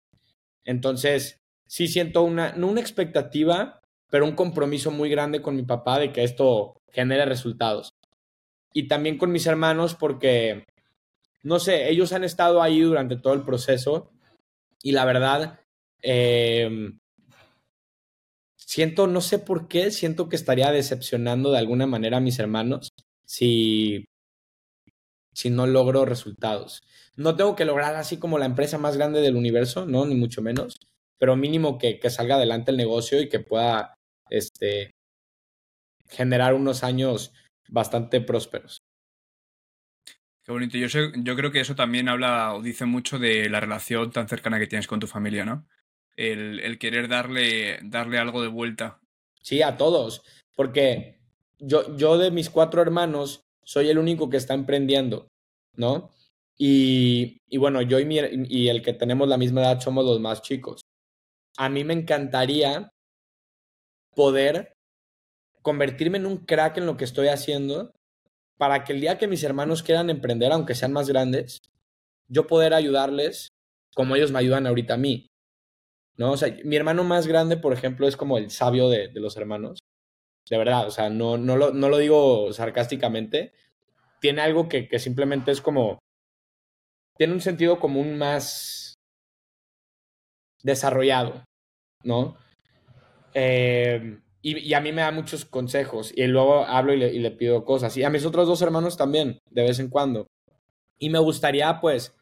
Entonces, sí siento una, no una expectativa, pero un compromiso muy grande con mi papá de que esto genere resultados. Y también con mis hermanos porque, no sé, ellos han estado ahí durante todo el proceso y la verdad, eh, siento, no sé por qué, siento que estaría decepcionando de alguna manera a mis hermanos si, si no logro resultados. No tengo que lograr así como la empresa más grande del universo, no, ni mucho menos, pero mínimo que, que salga adelante el negocio y que pueda este, generar unos años bastante prósperos. Qué bonito. Yo, sé, yo creo que eso también habla o dice mucho de la relación tan cercana que tienes con tu familia, ¿no? El, querer darle, darle algo de vuelta. Sí, a todos, porque yo, yo de mis cuatro hermanos soy el único que está emprendiendo, ¿no? Y, y bueno, yo y, mi, y el que tenemos la misma edad somos los más chicos. A mí me encantaría poder convertirme en un crack en lo que estoy haciendo para que el día que mis hermanos quieran emprender, aunque sean más grandes, yo poder ayudarles como ellos me ayudan ahorita a mí. ¿No? O sea, mi hermano más grande, por ejemplo, es como el sabio de, los hermanos. De verdad, o sea, no, no, lo, no lo digo sarcásticamente. Tiene algo que, que simplemente es como. Tiene un sentido común más desarrollado, ¿no? Eh, y, a mí me da muchos consejos y luego hablo y le, y le, pido cosas. Y a mis otros dos hermanos también, de vez en cuando. Y me gustaría, pues,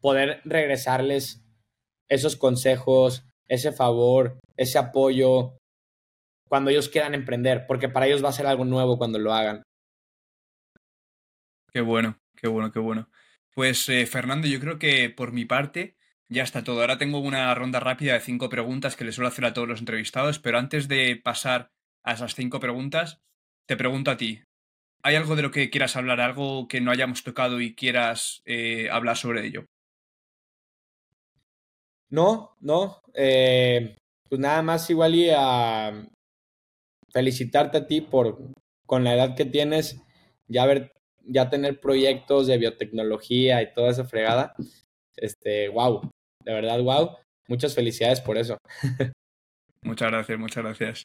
poder regresarles esos consejos, ese favor, ese apoyo cuando ellos quieran emprender, porque para ellos va a ser algo nuevo cuando lo hagan. Qué bueno, qué bueno, qué bueno. Pues eh, Fernando, yo creo que por mi parte ya está todo. Ahora tengo una ronda rápida de cinco preguntas que les suelo hacer a todos los entrevistados, pero antes de pasar a esas cinco preguntas, te pregunto a ti. ¿Hay algo de lo que quieras hablar, algo que no hayamos tocado y quieras eh, hablar sobre ello? No, no. Eh, pues nada más igual y a felicitarte a ti por con la edad que tienes, ya ver, ya tener proyectos de biotecnología y toda esa fregada. Este, wow, de verdad, wow. Muchas felicidades por eso. Muchas gracias, muchas gracias.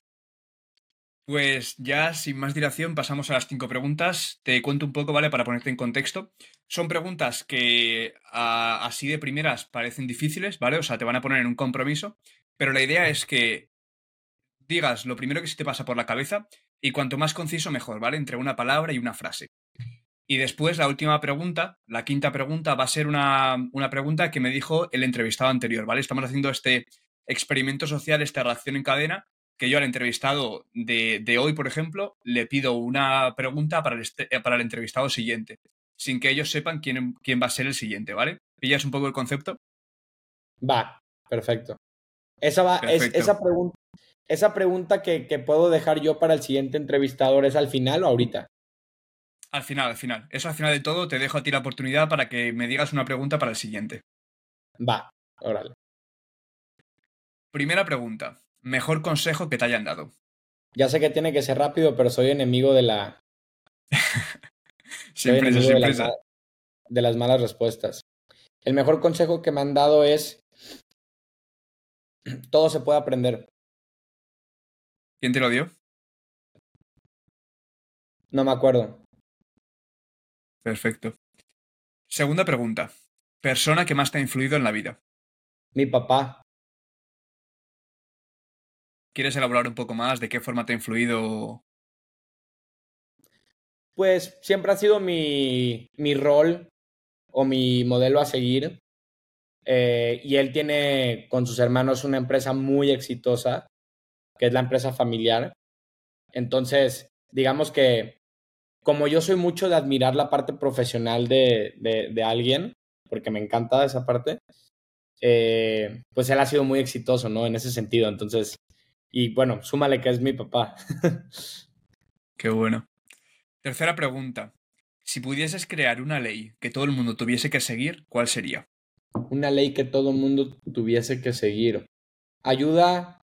Pues ya sin más dilación pasamos a las cinco preguntas. Te cuento un poco, ¿vale? Para ponerte en contexto. Son preguntas que así de primeras parecen difíciles, ¿vale? O sea, te van a poner en un compromiso, pero la idea es que digas lo primero que se te pasa por la cabeza y cuanto más conciso mejor, ¿vale? Entre una palabra y una frase. Y después la última pregunta, la quinta pregunta, va a ser una, una pregunta que me dijo el entrevistado anterior, ¿vale? Estamos haciendo este experimento social, esta reacción en cadena, que yo al entrevistado de, hoy, por ejemplo, le pido una pregunta para el, eh, para el entrevistado siguiente, sin que ellos sepan quién, quién va a ser el siguiente, ¿vale? ¿Pillas un poco el concepto? Va, perfecto. Esa, va, Es, esa, pregunta, esa pregunta que, que, puedo dejar yo para el siguiente entrevistador es al final o ahorita. Al final, al final. Eso al final de todo, te dejo a ti la oportunidad para que me digas una pregunta para el siguiente. Va, órale. Primera pregunta. Mejor consejo que te hayan dado. Ya sé que tiene que ser rápido, pero soy enemigo de la. *laughs* siempre, enemigo de, las, siempre. de las malas respuestas. El mejor consejo que me han dado es. *clears throat* Todo se puede aprender. ¿Quién te lo dio? No me acuerdo. Perfecto. Segunda pregunta. Persona que más te ha influido en la vida. Mi papá. ¿Quieres elaborar un poco más de qué forma te ha influido? Pues siempre ha sido mi, mi rol o mi modelo a seguir. Eh, y él tiene con sus hermanos una empresa muy exitosa, que es la empresa familiar. Entonces, digamos que como yo soy mucho de admirar la parte profesional de, de, alguien, porque me encanta esa parte, eh, pues él ha sido muy exitoso, ¿no? En ese sentido. Entonces, y bueno, súmale que es mi papá. *laughs* Qué bueno. Tercera pregunta. Si pudieses crear una ley que todo el mundo tuviese que seguir, ¿cuál sería? Una ley que todo el mundo tuviese que seguir. Ayuda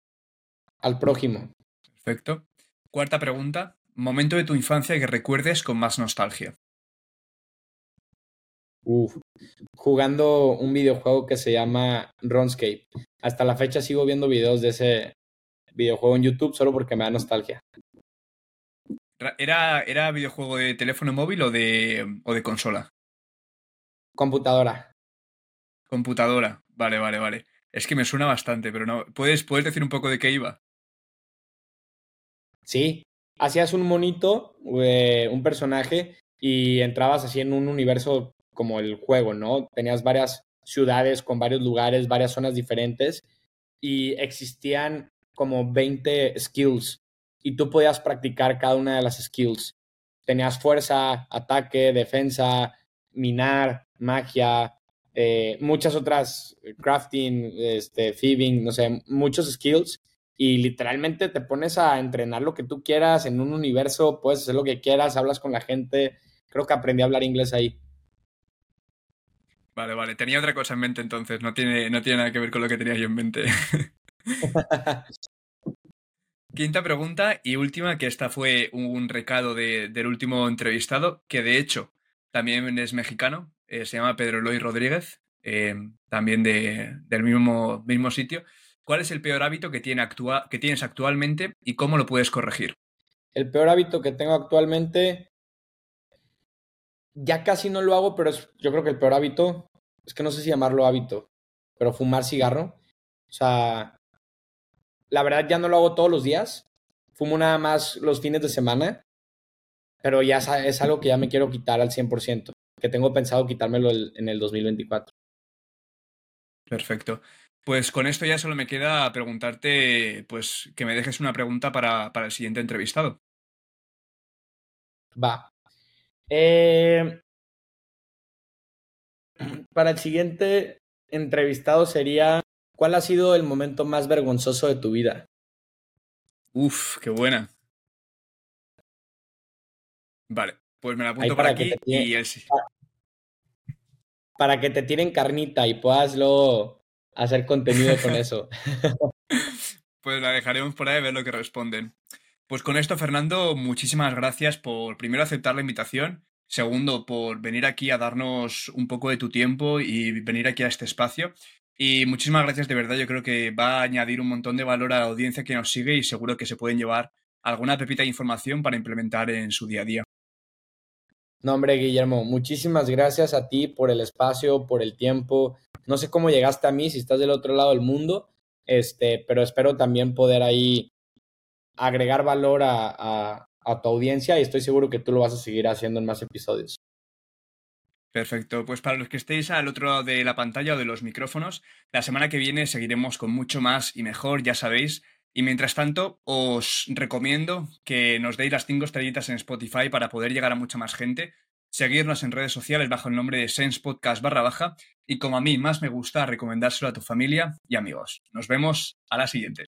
al prójimo. Perfecto. Cuarta pregunta. Momento de tu infancia que recuerdes con más nostalgia. Uf, jugando un videojuego que se llama RuneScape. Hasta la fecha sigo viendo videos de ese videojuego en YouTube solo porque me da nostalgia. ¿Era, era videojuego de teléfono móvil o de, o de consola? Computadora. Computadora. Vale, vale, vale. Es que me suena bastante, pero no. ¿Puedes, ¿Puedes decir un poco de qué iba? Sí. Hacías un monito, eh, un personaje, y entrabas así en un universo como el juego, ¿no? Tenías varias ciudades con varios lugares, varias zonas diferentes, y existían como 20 skills, y tú podías practicar cada una de las skills. Tenías fuerza, ataque, defensa, minar, magia, eh, muchas otras, crafting, este, thieving, no sé, muchos skills y literalmente te pones a entrenar lo que tú quieras en un universo, puedes hacer lo que quieras, hablas con la gente. Creo que aprendí a hablar inglés ahí. Vale, vale. Tenía otra cosa en mente entonces, no tiene, no tiene nada que ver con lo que tenía yo en mente. *laughs* Quinta pregunta y última, que esta fue un recado de, del último entrevistado, que de hecho también es mexicano, eh, se llama Pedro Eloy Rodríguez, eh, también de, del mismo, mismo sitio. ¿Cuál es el peor hábito que, tiene que tienes actualmente y cómo lo puedes corregir? El peor hábito que tengo actualmente, ya casi no lo hago, pero es, yo creo que el peor hábito, es que no sé si llamarlo hábito, pero fumar cigarro. O sea, la verdad ya no lo hago todos los días, fumo nada más los fines de semana, pero ya es algo que ya me quiero quitar al 100%, que tengo pensado quitármelo en el 2024. Perfecto. Pues con esto ya solo me queda preguntarte, pues que me dejes una pregunta para, para el siguiente entrevistado. Va. Eh, para el siguiente entrevistado sería, ¿cuál ha sido el momento más vergonzoso de tu vida? Uf, qué buena. Vale, pues me la apunto para por aquí el... Para que te tiren carnita y puedas luego hacer contenido con *laughs* eso. Pues la dejaremos por ahí a ver lo que responden. Pues con esto, Fernando, muchísimas gracias por primero aceptar la invitación, segundo por venir aquí a darnos un poco de tu tiempo y venir aquí a este espacio. Y muchísimas gracias de verdad, yo creo que va a añadir un montón de valor a la audiencia que nos sigue y seguro que se pueden llevar alguna pepita de información para implementar en su día a día. No, hombre, Guillermo, muchísimas gracias a ti por el espacio, por el tiempo. No sé cómo llegaste a mí, si estás del otro lado del mundo, este, pero espero también poder ahí agregar valor a, a, a tu audiencia y estoy seguro que tú lo vas a seguir haciendo en más episodios. Perfecto, pues para los que estéis al otro lado de la pantalla o de los micrófonos, la semana que viene seguiremos con mucho más y mejor, ya sabéis. Y mientras tanto, os recomiendo que nos deis las 5 estrellitas en Spotify para poder llegar a mucha más gente, seguirnos en redes sociales bajo el nombre de Sense Podcast barra baja y como a mí más me gusta, recomendárselo a tu familia y amigos. Nos vemos a la siguiente.